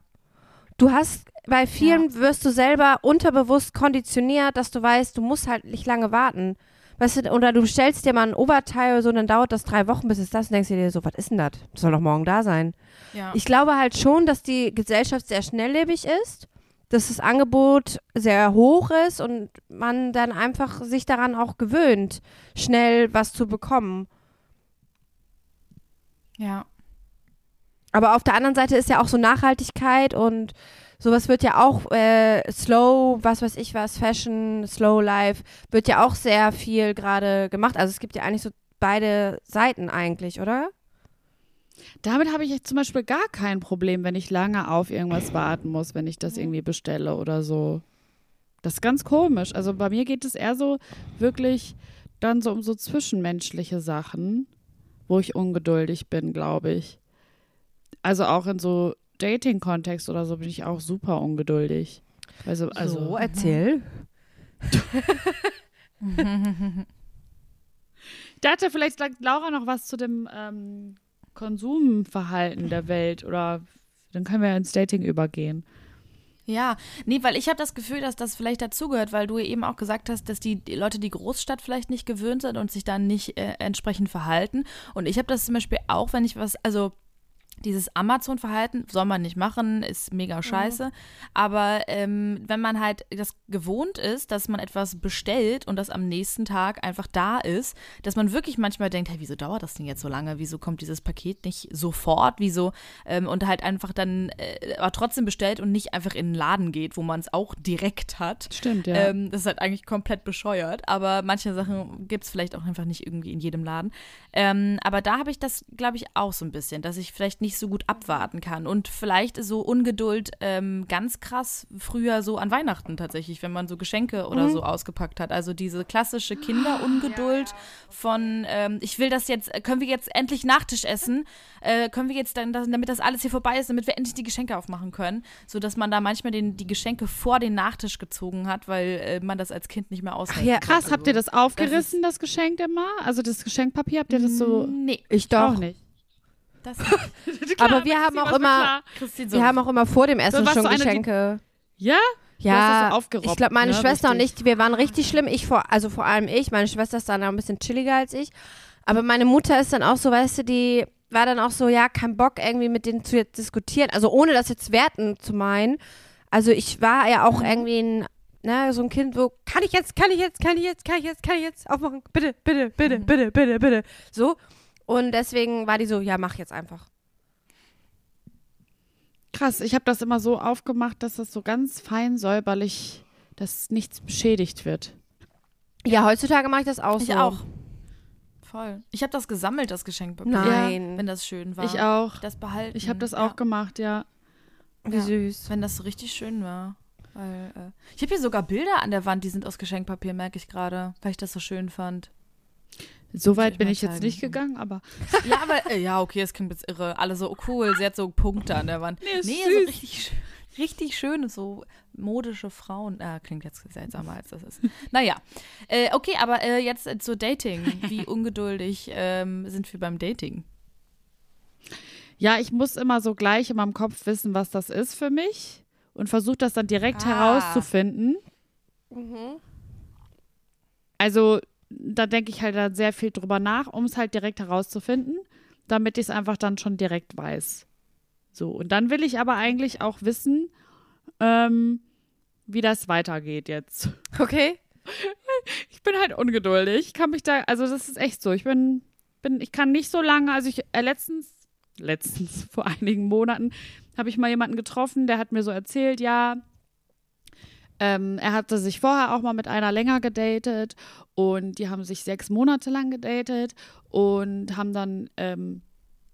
Du hast, bei vielen wirst du selber unterbewusst konditioniert, dass du weißt, du musst halt nicht lange warten. Weißt du, oder du bestellst dir mal ein Oberteil oder so, und dann dauert das drei Wochen, bis es das, und denkst du dir so, was ist denn das? Das soll doch morgen da sein. ja. Ich glaube halt schon, dass die Gesellschaft sehr schnelllebig ist, dass das Angebot sehr hoch ist und man dann einfach sich daran auch gewöhnt, schnell was zu bekommen. ja. Aber auf der anderen Seite ist ja auch so Nachhaltigkeit und sowas wird ja auch äh, slow, was weiß ich was, Fashion, Slow Life, wird ja auch sehr viel gerade gemacht. Also es gibt ja eigentlich so beide Seiten eigentlich, oder? Damit habe ich zum Beispiel gar kein Problem, wenn ich lange auf irgendwas warten muss, wenn ich das irgendwie bestelle oder so. Das ist ganz komisch. Also bei mir geht es eher so wirklich dann so um so zwischenmenschliche Sachen, wo ich ungeduldig bin, glaube ich. Also auch in so Dating-Kontext oder so bin ich auch super ungeduldig. Also, also so, erzähl. Ich dachte, vielleicht sagt Laura noch was zu dem ähm, Konsumverhalten der Welt oder dann können wir ins Dating übergehen. Ja, nee, weil ich habe das Gefühl, dass das vielleicht dazugehört, weil du eben auch gesagt hast, dass die, die Leute die Großstadt vielleicht nicht gewöhnt sind und sich dann nicht äh, entsprechend verhalten. Und ich habe das zum Beispiel auch, wenn ich was, also dieses Amazon-Verhalten soll man nicht machen, ist mega scheiße. Aber ähm, wenn man halt das gewohnt ist, dass man etwas bestellt und das am nächsten Tag einfach da ist, dass man wirklich manchmal denkt, hey, wieso dauert das denn jetzt so lange? Wieso kommt dieses Paket nicht sofort? Wieso? Ähm, und halt einfach dann äh, aber trotzdem bestellt und nicht einfach in den Laden geht, wo man es auch direkt hat. Stimmt, ja. Ähm, das ist halt eigentlich komplett bescheuert, aber manche Sachen gibt es vielleicht auch einfach nicht irgendwie in jedem Laden. Ähm, aber da habe ich das, glaube ich, auch so ein bisschen, dass ich vielleicht nicht so gut abwarten kann und vielleicht so Ungeduld ähm, ganz krass früher so an Weihnachten tatsächlich, wenn man so Geschenke oder so ausgepackt hat. Also diese klassische Kinderungeduld von, ähm, ich will das jetzt, können wir jetzt endlich Nachtisch essen? Äh, können wir jetzt dann, das, damit das alles hier vorbei ist, damit wir endlich die Geschenke aufmachen können, so dass man da manchmal den, die Geschenke vor den Nachtisch gezogen hat, weil äh, man das als Kind nicht mehr aushalten ja. Krass, habt ihr das aufgerissen, das, Geschenk immer? Also das Geschenkpapier, habt ihr das so Nee, Ich doch. auch nicht? Das Aber wir haben auch immer, wir haben auch immer vor dem Essen schon so eine, die- Geschenke. Ja? Du hast das Ja, so ich glaube, meine ne? Schwester und Richtig. ich, wir waren richtig schlimm. Ich vor, also vor allem ich. Meine Schwester ist dann auch ein bisschen chilliger als ich. Aber meine Mutter ist dann auch so, weißt du, die war dann auch so, ja, kein Bock irgendwie mit denen zu diskutieren. Also ohne das jetzt werten zu meinen. Also ich war ja auch irgendwie ein, ne, so ein Kind, wo, kann ich jetzt, kann ich jetzt, kann ich jetzt, kann ich jetzt, kann ich jetzt aufmachen? Bitte, bitte, bitte, bitte, bitte, bitte. So. Und deswegen war die so, ja, mach jetzt einfach. Krass, ich habe das immer so aufgemacht, dass das so ganz fein säuberlich, dass nichts beschädigt wird. Ja, heutzutage mache ich das auch Ich so. auch. Voll. Ich habe das gesammelt, das Geschenkpapier. Nein. Wenn das schön war. Ich auch. Das behalten. Ich habe das ja. auch gemacht, ja. Wie Ja. süß. Wenn das so richtig schön war. Weil, äh, ich habe hier sogar Bilder an der Wand, die sind aus Geschenkpapier, merke ich gerade, weil ich das so schön fand. So ich weit bin ich jetzt nicht gegangen, aber Ja, aber äh, ja, okay, es klingt jetzt irre. Alle so, oh, cool, sie hat so Punkte an der Wand. Nee, ist so richtig schön. richtig schöne, so modische Frauen. Ah, klingt jetzt seltsamer, als das ist. Naja, äh, okay, aber äh, jetzt äh, zu Dating. Wie ungeduldig ähm, sind wir beim Dating? Ja, ich muss immer so gleich in meinem Kopf wissen, was das ist für mich und versuche das dann direkt Ah. herauszufinden. Also da denke ich halt dann sehr viel drüber nach, um es halt direkt herauszufinden, damit ich es einfach dann schon direkt weiß. So, und dann will ich aber eigentlich auch wissen, ähm, wie das weitergeht jetzt. Okay. Ich bin halt ungeduldig. Ich kann mich da, also das ist echt so. Ich bin, bin, ich kann nicht so lange, also ich, äh, letztens, letztens, vor einigen Monaten, habe ich mal jemanden getroffen, der hat mir so erzählt, ja, ähm, er hatte sich vorher auch mal mit einer länger gedatet und die haben sich sechs Monate lang gedatet und haben dann ähm,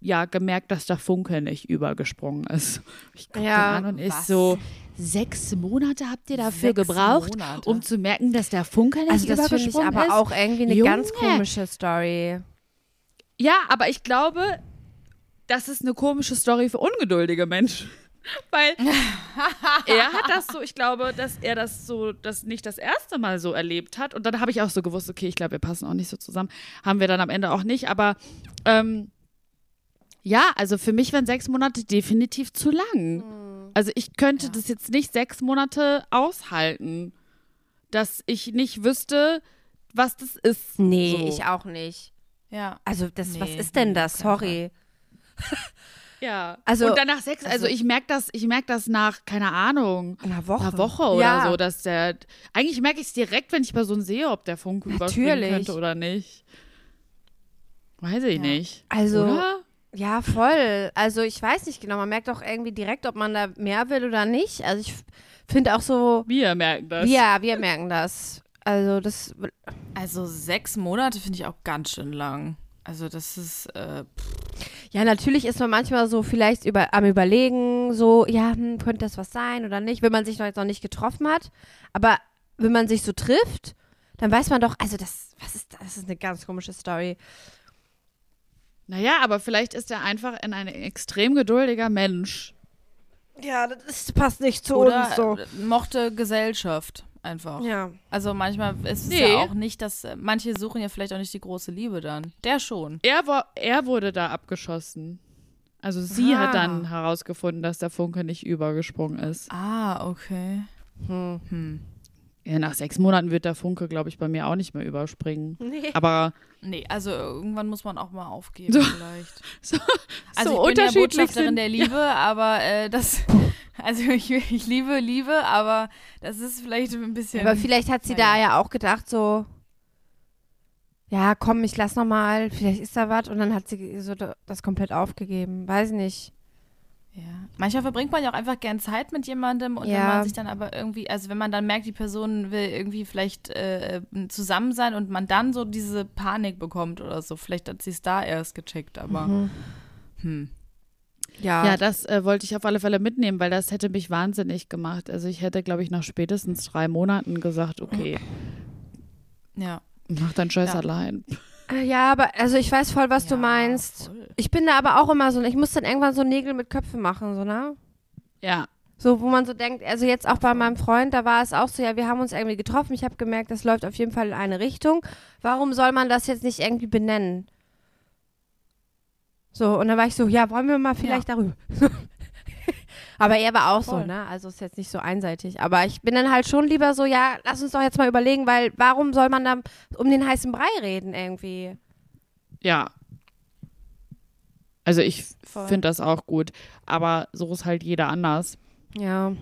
ja gemerkt, dass der Funke nicht übergesprungen ist. Ich gucke Ja, an und was? so, sechs Monate habt ihr dafür Sechs gebraucht, Monate? um zu merken, dass der Funke nicht Also das finde ich übergesprungen aber ist? auch irgendwie eine Junge. ganz komische Story. Ja, aber ich glaube, das ist eine komische Story für ungeduldige Menschen. Weil er hat das so, ich glaube, dass er das so, das nicht das erste Mal so erlebt hat. Und dann habe ich auch so gewusst, okay, ich glaube, wir passen auch nicht so zusammen. Haben wir dann am Ende auch nicht. Aber ähm, ja, also für mich wären sechs Monate definitiv zu lang. Also ich könnte das jetzt nicht sechs Monate aushalten, dass ich nicht wüsste, was das ist. Nee, so. ich auch nicht. Ja. Also das, was Nee, ist denn das? Sorry. Ja. Also- und dann nach sechs, also, ich merke das, ich merke das nach, keine Ahnung, Eine Woche. einer Woche oder ja. so, dass der. Eigentlich merke ich es direkt, wenn ich Person sehe, ob der Funke überspringen könnte oder nicht. Weiß ich nicht. Also, Oder? ja, voll. Also ich weiß nicht genau. Man merkt auch irgendwie direkt, ob man da mehr will oder nicht. Also ich finde auch so, Wir merken das. ja, wir merken das. Also das, Also sechs Monate finde ich auch ganz schön lang. Also das ist, äh, ja, natürlich ist man manchmal so vielleicht über, am überlegen, so, ja, hm, könnte das was sein oder nicht, wenn man sich noch jetzt noch nicht getroffen hat. Aber wenn man sich so trifft, dann weiß man doch, also das, was ist das? Das ist eine ganz komische Story. Naja, aber vielleicht ist er einfach ein, ein extrem geduldiger Mensch. Ja, das passt nicht zu oder äh, mochte Gesellschaft einfach. Ja. Also manchmal ist es Nee. ja auch nicht, dass äh, manche suchen ja vielleicht auch nicht die große Liebe dann. Der schon. Er, war, er wurde da abgeschossen. Also sie Ah. hat dann herausgefunden, dass der Funke nicht übergesprungen ist. Ah, okay. Hm. Hm. Ja, nach sechs Monaten wird der Funke, glaube ich, bei mir auch nicht mehr überspringen. Nee. Aber Nee, also irgendwann muss man auch mal aufgeben So. vielleicht. so, Also so ich bin ja unterschiedlich Botschafterin sind der Liebe, aber äh, das, also ich, ich liebe Liebe, aber das ist vielleicht ein bisschen. Aber vielleicht hat sie Ja, da ja. ja auch gedacht, so, ja, komm, ich lass noch mal, vielleicht ist da was. Und dann hat sie so da- das komplett aufgegeben. Weiß nicht. Ja. Manchmal verbringt man ja auch einfach gern Zeit mit jemandem und wenn Ja. man sich dann aber irgendwie, also wenn man dann merkt, die Person will irgendwie vielleicht äh, zusammen sein und man dann so diese Panik bekommt oder so, vielleicht hat sie es da erst gecheckt, aber Mhm. hm. Ja. Ja, das äh, wollte ich auf alle Fälle mitnehmen, weil das hätte mich wahnsinnig gemacht. Also ich hätte, glaube ich, nach spätestens drei Monaten gesagt, okay, ja. mach deinen Scheiß Ja. allein. Äh, ja, aber also ich weiß voll, was du Ja, meinst. voll. Ich bin da aber auch immer so, ich muss dann irgendwann so Nägel mit Köpfen machen, so, ne? Ja, So, wo man so denkt, also jetzt auch bei meinem Freund, da war es auch so, ja, wir haben uns irgendwie getroffen, ich habe gemerkt, das läuft auf jeden Fall in eine Richtung. Warum soll man das jetzt nicht irgendwie benennen? So, und dann war ich so, ja, wollen wir mal vielleicht darüber. Aber er war auch so, Voll. ne? Also ist jetzt nicht so einseitig. Aber ich bin dann halt schon lieber so, ja, lass uns doch jetzt mal überlegen, weil warum soll man da um den heißen Brei reden irgendwie? ja. Also ich finde das auch gut. Aber so ist halt jeder anders. Ja.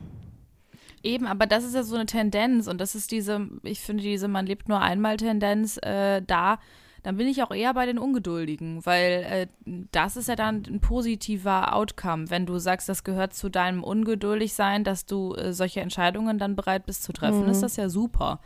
Eben, aber das ist ja so eine Tendenz und das ist diese, ich finde diese man lebt nur einmal Tendenz äh, da, dann bin ich auch eher bei den Ungeduldigen, weil äh, das ist ja dann ein positiver Outcome, wenn du sagst, das gehört zu deinem Ungeduldigsein, dass du äh, solche Entscheidungen dann bereit bist zu treffen, Mhm. ist das ja super.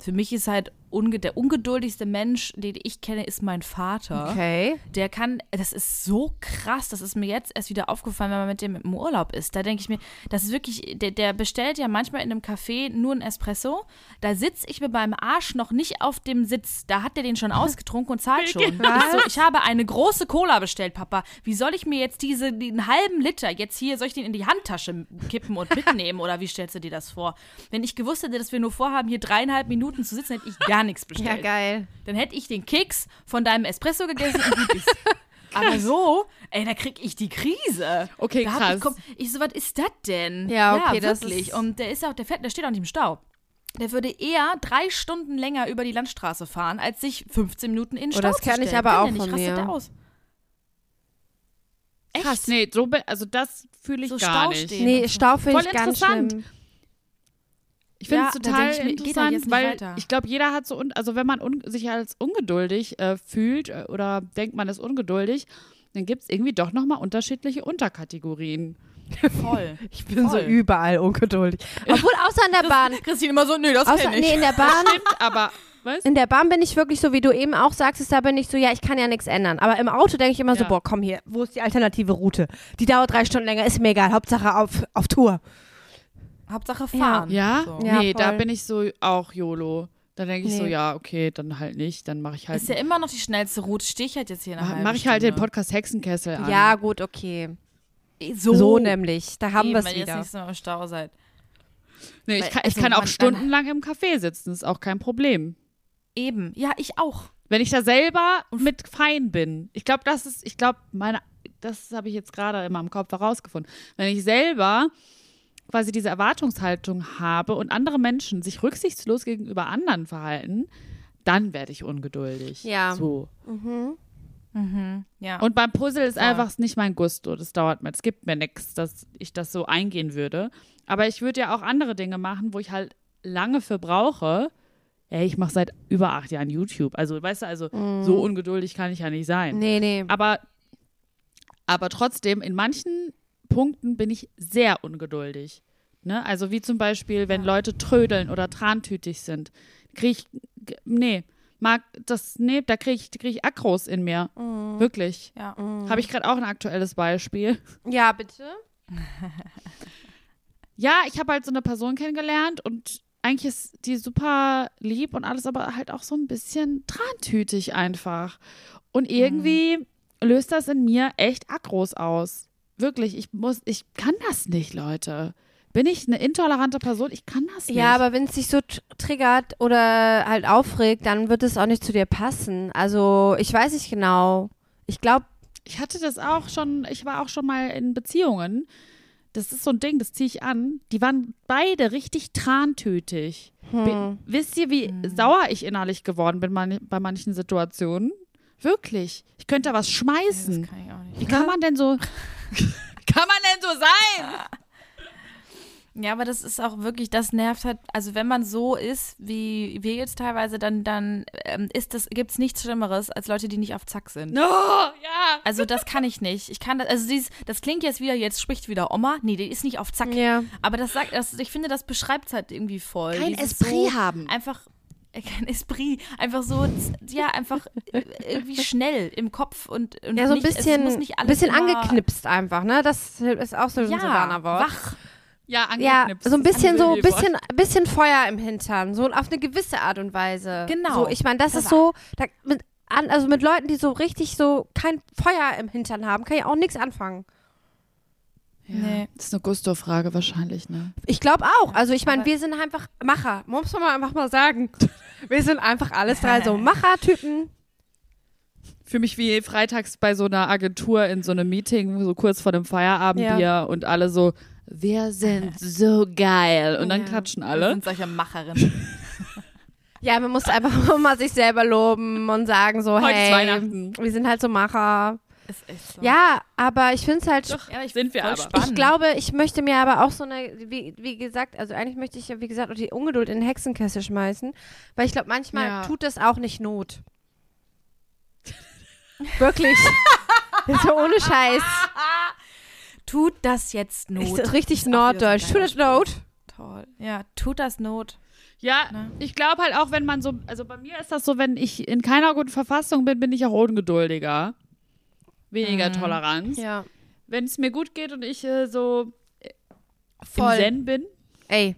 Für mich ist halt unge der ungeduldigste Mensch, den ich kenne, ist mein Vater. Okay. Der kann, das ist so krass, das ist mir jetzt erst wieder aufgefallen, wenn man mit dem im Urlaub ist. Da denke ich mir, das ist wirklich, der, der bestellt ja manchmal in einem Café nur einen Espresso. Da sitze ich mir beim Arsch noch nicht auf dem Sitz. Da hat der den schon ausgetrunken und zahlt schon. Ich, so, ich habe eine große Cola bestellt, Papa. Wie soll ich mir jetzt diese, den halben Liter jetzt hier, soll ich den in die Handtasche kippen und mitnehmen? Oder wie stellst du dir das vor? Wenn ich gewusst hätte, dass wir nur vorhaben, hier dreieinhalb Minuten zu sitzen, hätte ich gar nichts Ja, bestellt. geil. Dann hätte ich den Keks von deinem Espresso gegessen und gut ist. Aber so, ey, da krieg ich die Krise. Okay, da krass. Ich, komm, ich so, was ist das denn? Ja, okay, das wirklich. ist- Und der ist auch, der fährt, der steht auch nicht im Stau. Der würde eher drei Stunden länger über die Landstraße fahren, als sich 15 Minuten in den Oh, Stau das zu kenn ich aber auch nicht, von rastet mir. der aus. Echt? Krass, nee, so, also das fühle ich So gar Stau nicht. stehen. Nee. Stau finde ich ganz interessant. Ich finde Ja, es da total ich mir, interessant, weil weiter. ich glaube, jeder hat so, un also wenn man un sich als ungeduldig äh, fühlt äh, oder denkt, man ist ungeduldig, dann gibt es irgendwie doch nochmal unterschiedliche Unterkategorien. Voll. Ich bin Voll. so überall ungeduldig. Obwohl, außer in der Bahn. Christine immer so, nee, das Außer, ich. nee, in der Bahn. Stimmt, aber, weißt In der Bahn bin ich wirklich so, wie du eben auch sagst, da bin ich so, ja, ich kann ja nichts ändern. Aber im Auto denke ich immer so, Ja. boah, komm hier, wo ist die alternative Route? Die dauert drei Stunden länger, ist mir egal. Hauptsache auf, auf Tour. Hauptsache fahren. Ja? So. Ja, nee, da voll. bin ich so auch YOLO. Da denke ich so, Nee. ja, okay, dann halt nicht, dann mache ich halt, Ist ja immer noch die schnellste Route. Stehe ich halt jetzt hier eine halbe mache ich halt den. Podcast Hexenkessel an. Ja, gut, okay. So, So, nämlich. Da haben wir es weil ihr jetzt wieder. nicht so im Stau seid. Nee, ich Weil- kann, ich also kann auch stundenlang im Café sitzen, ist auch kein Problem. Eben. Ja, ich auch. Wenn ich da selber mit fein bin. Ich glaube, das ist, ich glaube, meine, das habe ich jetzt gerade in meinem Kopf herausgefunden. Wenn ich selber quasi diese Erwartungshaltung habe und andere Menschen sich rücksichtslos gegenüber anderen verhalten, dann werde ich ungeduldig. Ja. So. Mhm. Ja. Und beim Puzzle ist Voll. einfach nicht mein Gusto. Das dauert mir, es gibt mir nichts, dass ich das so eingehen würde. Aber ich würde ja auch andere Dinge machen, wo ich halt lange für brauche. Ey, ich mache seit über acht Jahren YouTube. Also, weißt du, also so ungeduldig kann ich ja nicht sein. Nee, nee. Aber, aber trotzdem, in manchen Punkten bin ich sehr ungeduldig. Ne? Also wie zum Beispiel, wenn Leute trödeln oder trantütig sind. Kriege ich, nee, mag das, nee, da kriege ich, krieg ich Akros in mir. Wirklich. ja. Habe ich gerade auch ein aktuelles Beispiel. Ja, bitte. Ja, ich habe halt so eine Person kennengelernt und eigentlich ist die super lieb und alles, aber halt auch so ein bisschen trantütig einfach. Und irgendwie löst das in mir echt Akros aus. Wirklich, ich muss, ich kann das nicht, Leute. Bin ich eine intolerante Person? Ich kann das nicht. Ja, aber wenn es dich so tr- triggert oder halt aufregt, dann wird es auch nicht zu dir passen. Also, ich weiß nicht genau. Ich glaube, ich hatte das auch schon, ich war auch schon mal in Beziehungen. Das ist so ein Ding, das ziehe ich an. Die waren beide richtig trantötig. Be- Wisst ihr, wie sauer ich innerlich geworden bin man bei manchen Situationen? Wirklich. Ich könnte da was schmeißen. Das kann ich auch nicht. Wie kann man denn so. kann man denn so sein? Ja, aber das ist auch wirklich, das nervt halt, also wenn man so ist, wie wir jetzt teilweise, dann, dann ähm, ist das, gibt's nichts Schlimmeres als Leute, die nicht auf Zack sind. Oh, ja. Also das kann ich nicht. Ich kann das, also dieses, das klingt jetzt wieder, jetzt spricht wieder Oma. Nee, die ist nicht auf Zack. ja. Aber das sagt, das, ich finde, das beschreibt halt irgendwie voll. Kein Dieses Esprit so haben. Einfach, kein Esprit. Einfach so, ja, einfach äh, irgendwie schnell im Kopf und, und Ja, so ein nicht, es bisschen, muss nicht alles bisschen angeknipst einfach, ne? Das ist auch so ein Ja, Silvaner-Wort. wach. Ja, Ja, angeknipst. so ein Das bisschen so, ein bisschen, bisschen Feuer im Hintern, so auf eine gewisse Art und Weise. Genau. So, ich meine, das ist so, da, mit, an, also mit Leuten, die so richtig so kein Feuer im Hintern haben, kann ich auch nichts anfangen. Ja, Nee. Das ist eine Gusto-Frage wahrscheinlich, ne? Ich glaube auch. Also ich meine, wir sind einfach Macher. Muss man mal einfach mal sagen. Wir sind einfach alles drei so Macher-Typen. Für mich wie freitags bei so einer Agentur in so einem Meeting, so kurz vor dem Feierabendbier und alle so, wir sind so geil. Und dann Ja. klatschen Wir alle. sind solche Macherinnen. Ja, man muss einfach mal sich selber loben und sagen so, Heute ist hey, Weihnachten. wir sind halt so Macher. Ist echt so. Ja, aber ich finde es halt Doch, Ja, ich sind wir aber. spannend. Ich glaube, ich möchte mir aber auch so eine, wie, wie gesagt, also eigentlich möchte ich ja, wie gesagt, auch die Ungeduld in den Hexenkessel schmeißen, weil ich glaube, manchmal Ja. tut das auch nicht Not. Wirklich. so ohne Scheiß. Tut das jetzt Ist Not? das richtig Ist wieder so ein norddeutsch. Tut das Not? Toll. Ja, tut das Not. Ja, Ne? ich glaube halt auch, wenn man so, also bei mir ist das so, wenn ich in keiner guten Verfassung bin, bin ich auch ungeduldiger. Weniger Mhm. Toleranz. Ja. Wenn es mir gut geht und ich äh, so Voll. im Zen bin, Ey,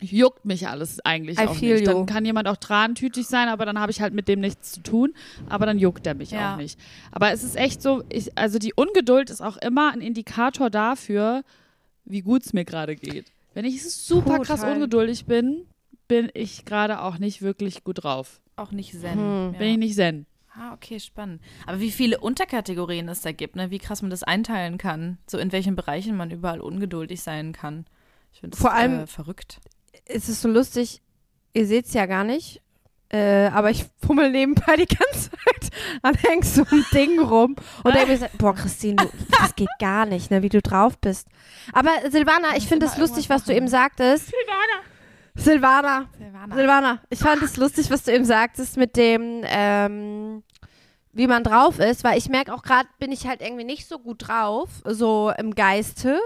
juckt mich alles eigentlich I auch nicht. you. Dann kann jemand auch trantütig sein, aber dann habe ich halt mit dem nichts zu tun. Aber dann juckt er mich Ja. auch nicht. Aber es ist echt so, ich, also die Ungeduld ist auch immer ein Indikator dafür, wie gut es mir gerade geht. Wenn ich super krass Total. ungeduldig bin, bin ich gerade auch nicht wirklich gut drauf. Auch nicht Zen. Hm. Ja. Bin ich nicht zen. Ah, okay, spannend. Aber wie viele Unterkategorien es da gibt, ne? wie krass man das einteilen kann, so in welchen Bereichen man überall ungeduldig sein kann. Ich finde das Vor allem- äh, verrückt. es ist so lustig, ihr seht es ja gar nicht, äh, aber ich fummel nebenbei die ganze Zeit an irgend so einem Ding rum und denke mir so, boah, Christine, du, das geht gar nicht, ne, wie du drauf bist. Aber Silvana, ich finde es lustig, was du eben sagtest. Silvana. Silvana. Silvana, ich fand es lustig, was du eben sagtest mit dem, ähm, wie man drauf ist, weil ich merke auch gerade, bin ich halt irgendwie nicht so gut drauf, so im Geiste.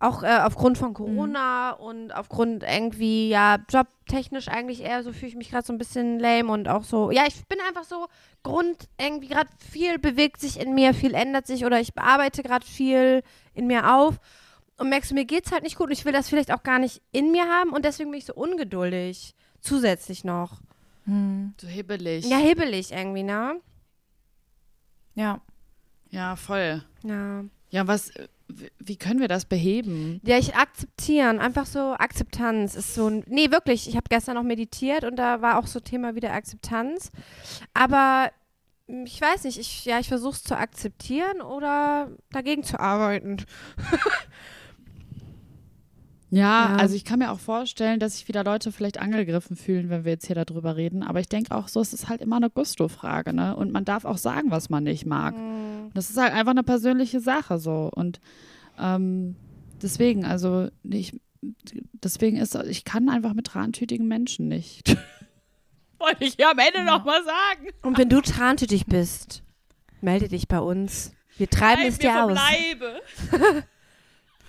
Auch äh, aufgrund von Corona und aufgrund irgendwie, ja, jobtechnisch eigentlich eher so fühle ich mich gerade so ein bisschen lame und auch so, ja, ich bin einfach so Grund, irgendwie gerade viel bewegt sich in mir, viel ändert sich oder ich bearbeite gerade viel in mir auf und merkst du, mir geht's halt nicht gut und ich will das vielleicht auch gar nicht in mir haben und deswegen bin ich so ungeduldig. Zusätzlich noch. Hm. So hibbelig. Ja, hibbelig irgendwie, ne? Ja. Ja, voll. Ja. Ja, was, wie können wir das beheben? Ja, ich akzeptieren, einfach so Akzeptanz ist so ein, nee, wirklich, ich habe gestern noch meditiert und da war auch so Thema wieder Akzeptanz, aber ich weiß nicht, ich, ja, ich versuche es zu akzeptieren oder dagegen zu arbeiten. Ja, Ja. also ich kann mir auch vorstellen, dass sich wieder Leute vielleicht angegriffen fühlen, wenn wir jetzt hier darüber reden. Aber ich denke auch so, es ist halt immer eine Gusto-Frage, ne? Und man darf auch sagen, was man nicht mag. Das ist halt einfach eine persönliche Sache so. Und ähm, deswegen, also ich, deswegen ist, ich kann einfach mit trantütigen Menschen nicht. Wollte ich ja am Ende noch mal sagen. Und wenn du trantütig bist, melde dich bei uns. Wir treiben es dir aus. Leibe.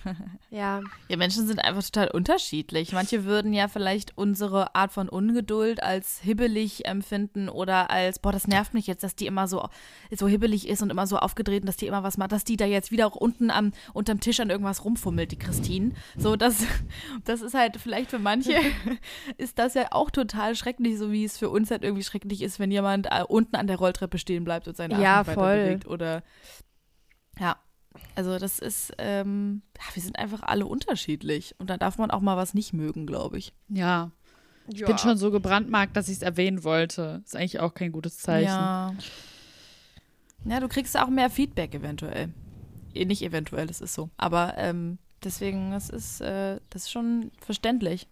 Ja. Ja, Menschen sind einfach total unterschiedlich. Manche würden ja vielleicht unsere Art von Ungeduld als hibbelig empfinden oder als, boah, das nervt mich jetzt, dass die immer so, so hibbelig ist und immer so aufgedreht und dass die immer was macht, dass die da jetzt wieder auch unten am, unterm Tisch an irgendwas rumfummelt, die Christine. So, das, das ist halt vielleicht für manche, ist das ja auch total schrecklich, so wie es für uns halt irgendwie schrecklich ist, wenn jemand äh, unten an der Rolltreppe stehen bleibt und seine Arme Ja, weiter bewegt oder, ja. Also das ist, ähm, ja, wir sind einfach alle unterschiedlich und da darf man auch mal was nicht mögen, glaube ich. Ja. Ich bin schon so gebrandmarkt, dass ich es erwähnen wollte. Ist eigentlich auch kein gutes Zeichen. Ja. Ja, du kriegst auch mehr Feedback eventuell. Eh, Nicht eventuell, das ist so. Aber ähm, deswegen, das ist, äh, das ist schon verständlich.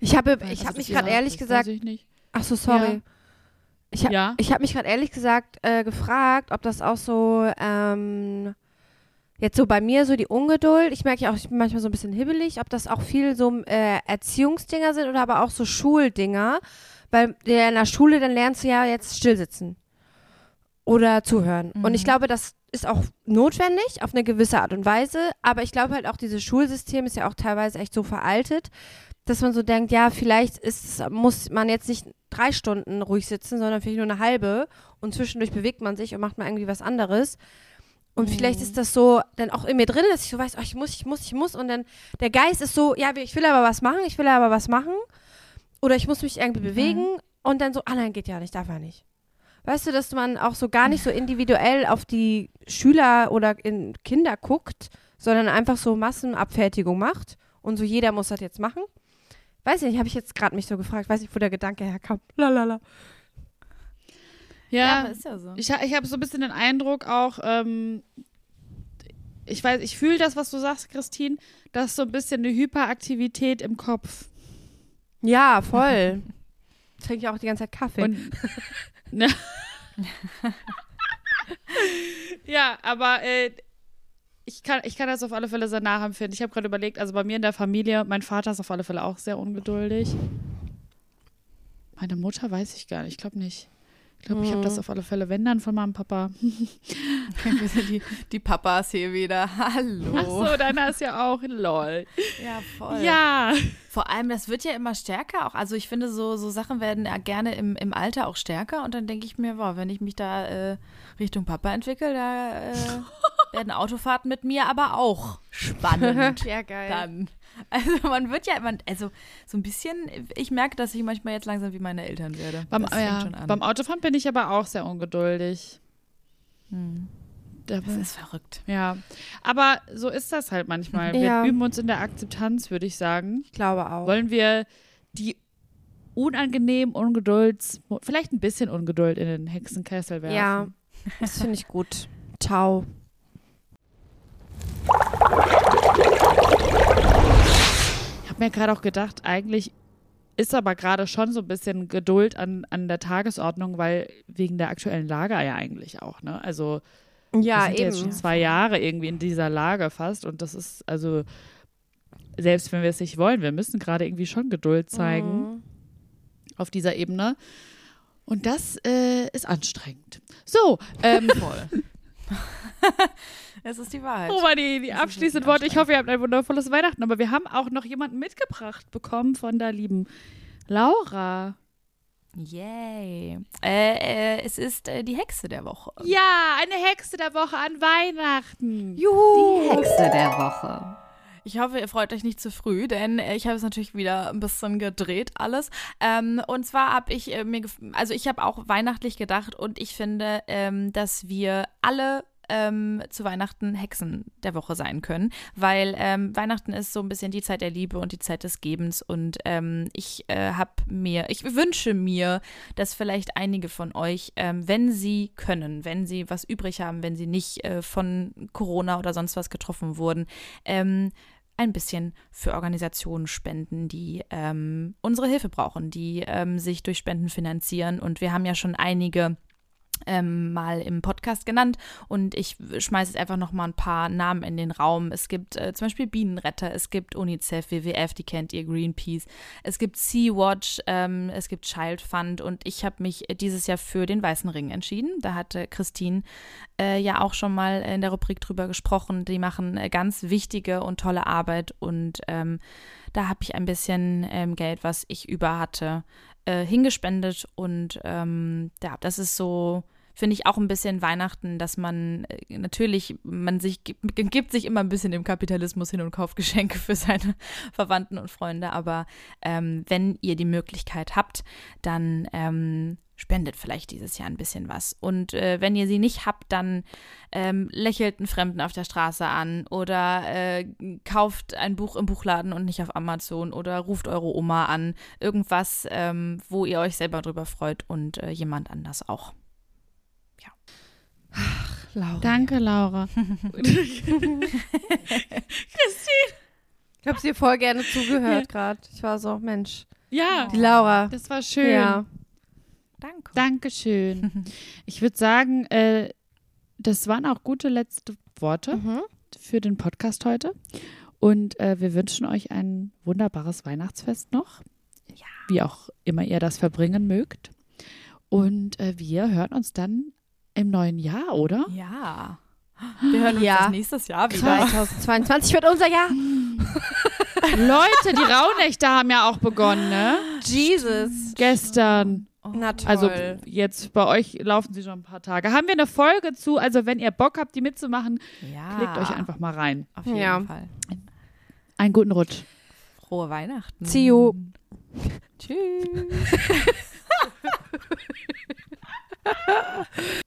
Ich habe, ich das habe mich gerade ja, ehrlich das gesagt, Weiß ich nicht. ach so, sorry. Ja. Ich, hab, Ja. habe mich gerade ehrlich gesagt äh, gefragt, ob das auch so ähm, jetzt so bei mir so die Ungeduld. Ich merke ja auch, ich bin manchmal so ein bisschen hibbelig, ob das auch viel so äh, Erziehungsdinger sind oder aber auch so Schuldinger. Weil der in der Schule, dann lernst du ja jetzt stillsitzen oder zuhören. Und ich Mhm. glaube, das ist auch notwendig auf eine gewisse Art und Weise. Aber ich glaube halt auch, dieses Schulsystem ist ja auch teilweise echt so veraltet, dass man so denkt, ja, vielleicht ist, muss man jetzt nicht drei Stunden ruhig sitzen, sondern vielleicht nur eine halbe und zwischendurch bewegt man sich und macht mal irgendwie was anderes. Und vielleicht ist das so dann auch in mir drin, dass ich so weiß, oh, ich muss, ich muss, ich muss. Und dann der Geist ist so, ja, ich will aber was machen, ich will aber was machen. Oder ich muss mich irgendwie bewegen. Und dann so, ah nein, geht ja nicht, darf er nicht. Weißt du, dass man auch so gar nicht so individuell auf die Schüler oder in Kinder guckt, sondern einfach so Massenabfertigung macht und so jeder muss das jetzt machen? Weiß ich nicht, habe ich jetzt gerade mich so gefragt, weiß nicht, wo der Gedanke herkam. Lalala. Ja, aber ist ja so. ich, ich habe so ein bisschen den Eindruck auch, ähm, ich weiß, ich fühle das, was du sagst, Christine, das ist so ein bisschen eine Hyperaktivität im Kopf. Ja, voll. Trinke ich auch die ganze Zeit Kaffee. Und, ne? ja, aber äh, ich, kann, ich kann das auf alle Fälle sehr nachempfinden. Ich habe gerade überlegt, also bei mir in der Familie, mein Vater ist auf alle Fälle auch sehr ungeduldig. Meine Mutter weiß ich gar nicht, ich glaube nicht. Ich glaube, ich habe das auf alle Fälle, wenn dann von meinem Papa. die, die Papas hier wieder. Hallo. Ach so, deiner ist ja auch lol. Ja, voll. Ja. Vor allem, das wird ja immer stärker auch. Also ich finde, so, so Sachen werden ja gerne im, im Alter auch stärker. Und dann denke ich mir, wow, wenn ich mich da äh, Richtung Papa entwickle, da äh, werden Autofahrten mit mir aber auch spannend. Ja, geil. dann. Also man wird ja, man, also so ein bisschen, ich merke, dass ich manchmal jetzt langsam wie meine Eltern werde. Beim, ja, schon an. beim Autofahren bin ich aber auch sehr ungeduldig. Hm. Da- Das ist verrückt. ja, aber so ist das halt manchmal. Wir Ja. üben uns in der Akzeptanz, würde ich sagen. Ich glaube auch. Wollen wir die unangenehmen Ungedulds, vielleicht ein bisschen Ungeduld in den Hexenkessel werfen? Ja, das finde ich gut. Ciao. Ich habe mir gerade auch gedacht, eigentlich ist aber gerade schon so ein bisschen Geduld an, an der Tagesordnung, weil wegen der aktuellen Lage ja eigentlich auch, ne? Also wir Ja, sind jetzt schon eben. zwei Jahre irgendwie in dieser Lage fast und das ist also selbst wenn wir es nicht wollen, wir müssen gerade irgendwie schon Geduld zeigen Mhm. auf dieser Ebene und das äh, ist anstrengend. So, ähm, Voll. Es ist die Wahrheit. Oh, mal die, die abschließenden Worte. Ich hoffe, ihr habt ein wundervolles Weihnachten. Aber wir haben auch noch jemanden mitgebracht bekommen von der lieben Laura. Yay. Äh, äh, es ist äh, die Hexe der Woche. Ja, eine Hexe der Woche an Weihnachten. Die Hexe der Woche. Ich hoffe, ihr freut euch nicht zu früh, denn äh, ich habe es natürlich wieder ein bisschen gedreht alles. Ähm, und zwar habe ich äh, mir, also ich habe auch weihnachtlich gedacht und ich finde, ähm, dass wir alle ähm, zu Weihnachten Hexen der Woche sein können, weil ähm, Weihnachten ist so ein bisschen die Zeit der Liebe und die Zeit des Gebens und ähm, ich äh, habe mir, ich wünsche mir, dass vielleicht einige von euch, ähm, wenn sie können, wenn sie was übrig haben, wenn sie nicht äh, von Corona oder sonst was getroffen wurden, ähm, ein bisschen für Organisationen spenden, die ähm, unsere Hilfe brauchen, die sich durch Spenden finanzieren. Und wir haben ja schon einige ähm, mal im Podcast genannt und ich schmeiße jetzt einfach noch mal ein paar Namen in den Raum. Es gibt äh, zum Beispiel Bienenretter, es gibt UNICEF, WWF, die kennt ihr, Greenpeace, es gibt Sea-Watch, ähm, es gibt Child Fund und ich habe mich dieses Jahr für den Weißen Ring entschieden. Da hatte Christine äh, ja auch schon mal in der Rubrik drüber gesprochen. Die machen äh, ganz wichtige und tolle Arbeit und ähm, da habe ich ein bisschen ähm, Geld, was ich über hatte, äh, hingespendet und ähm, ja, das ist so finde ich auch ein bisschen Weihnachten, dass man äh, natürlich, man sich gibt, sich immer ein bisschen dem Kapitalismus hin und kauft Geschenke für seine Verwandten und Freunde, aber ähm, wenn ihr die Möglichkeit habt, dann ähm, spendet vielleicht dieses Jahr ein bisschen was. Und äh, wenn ihr sie nicht habt, dann ähm, lächelt einen Fremden auf der Straße an oder äh, kauft ein Buch im Buchladen und nicht auf Amazon oder ruft eure Oma an. Irgendwas, ähm, wo ihr euch selber drüber freut und äh, jemand anders auch. Laura. Danke, Laura. Ich habe dir voll gerne zugehört gerade. Ich war so, Mensch. Ja, Die Laura. das war schön. Ja. Danke. Dankeschön. Ich würde sagen, äh, das waren auch gute letzte Worte Mhm. für den Podcast heute. Und äh, wir wünschen euch ein wunderbares Weihnachtsfest noch. Wie auch immer ihr das verbringen mögt. Und äh, wir hören uns dann im neuen Jahr, oder? Ja. Wir hören uns Ja. das nächstes Jahr wieder. 2022 wird unser Jahr. Leute, die Rauhnächte haben ja auch begonnen, ne? Jesus. Gestern. Na toll. Also jetzt bei euch laufen sie schon ein paar Tage. Haben wir eine Folge zu? Also wenn ihr Bock habt, die mitzumachen, Ja. klickt euch einfach mal rein. Auf jeden Ja. Fall. Einen guten Rutsch. Frohe Weihnachten. See you. Tschüss.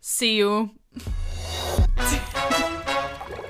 See you.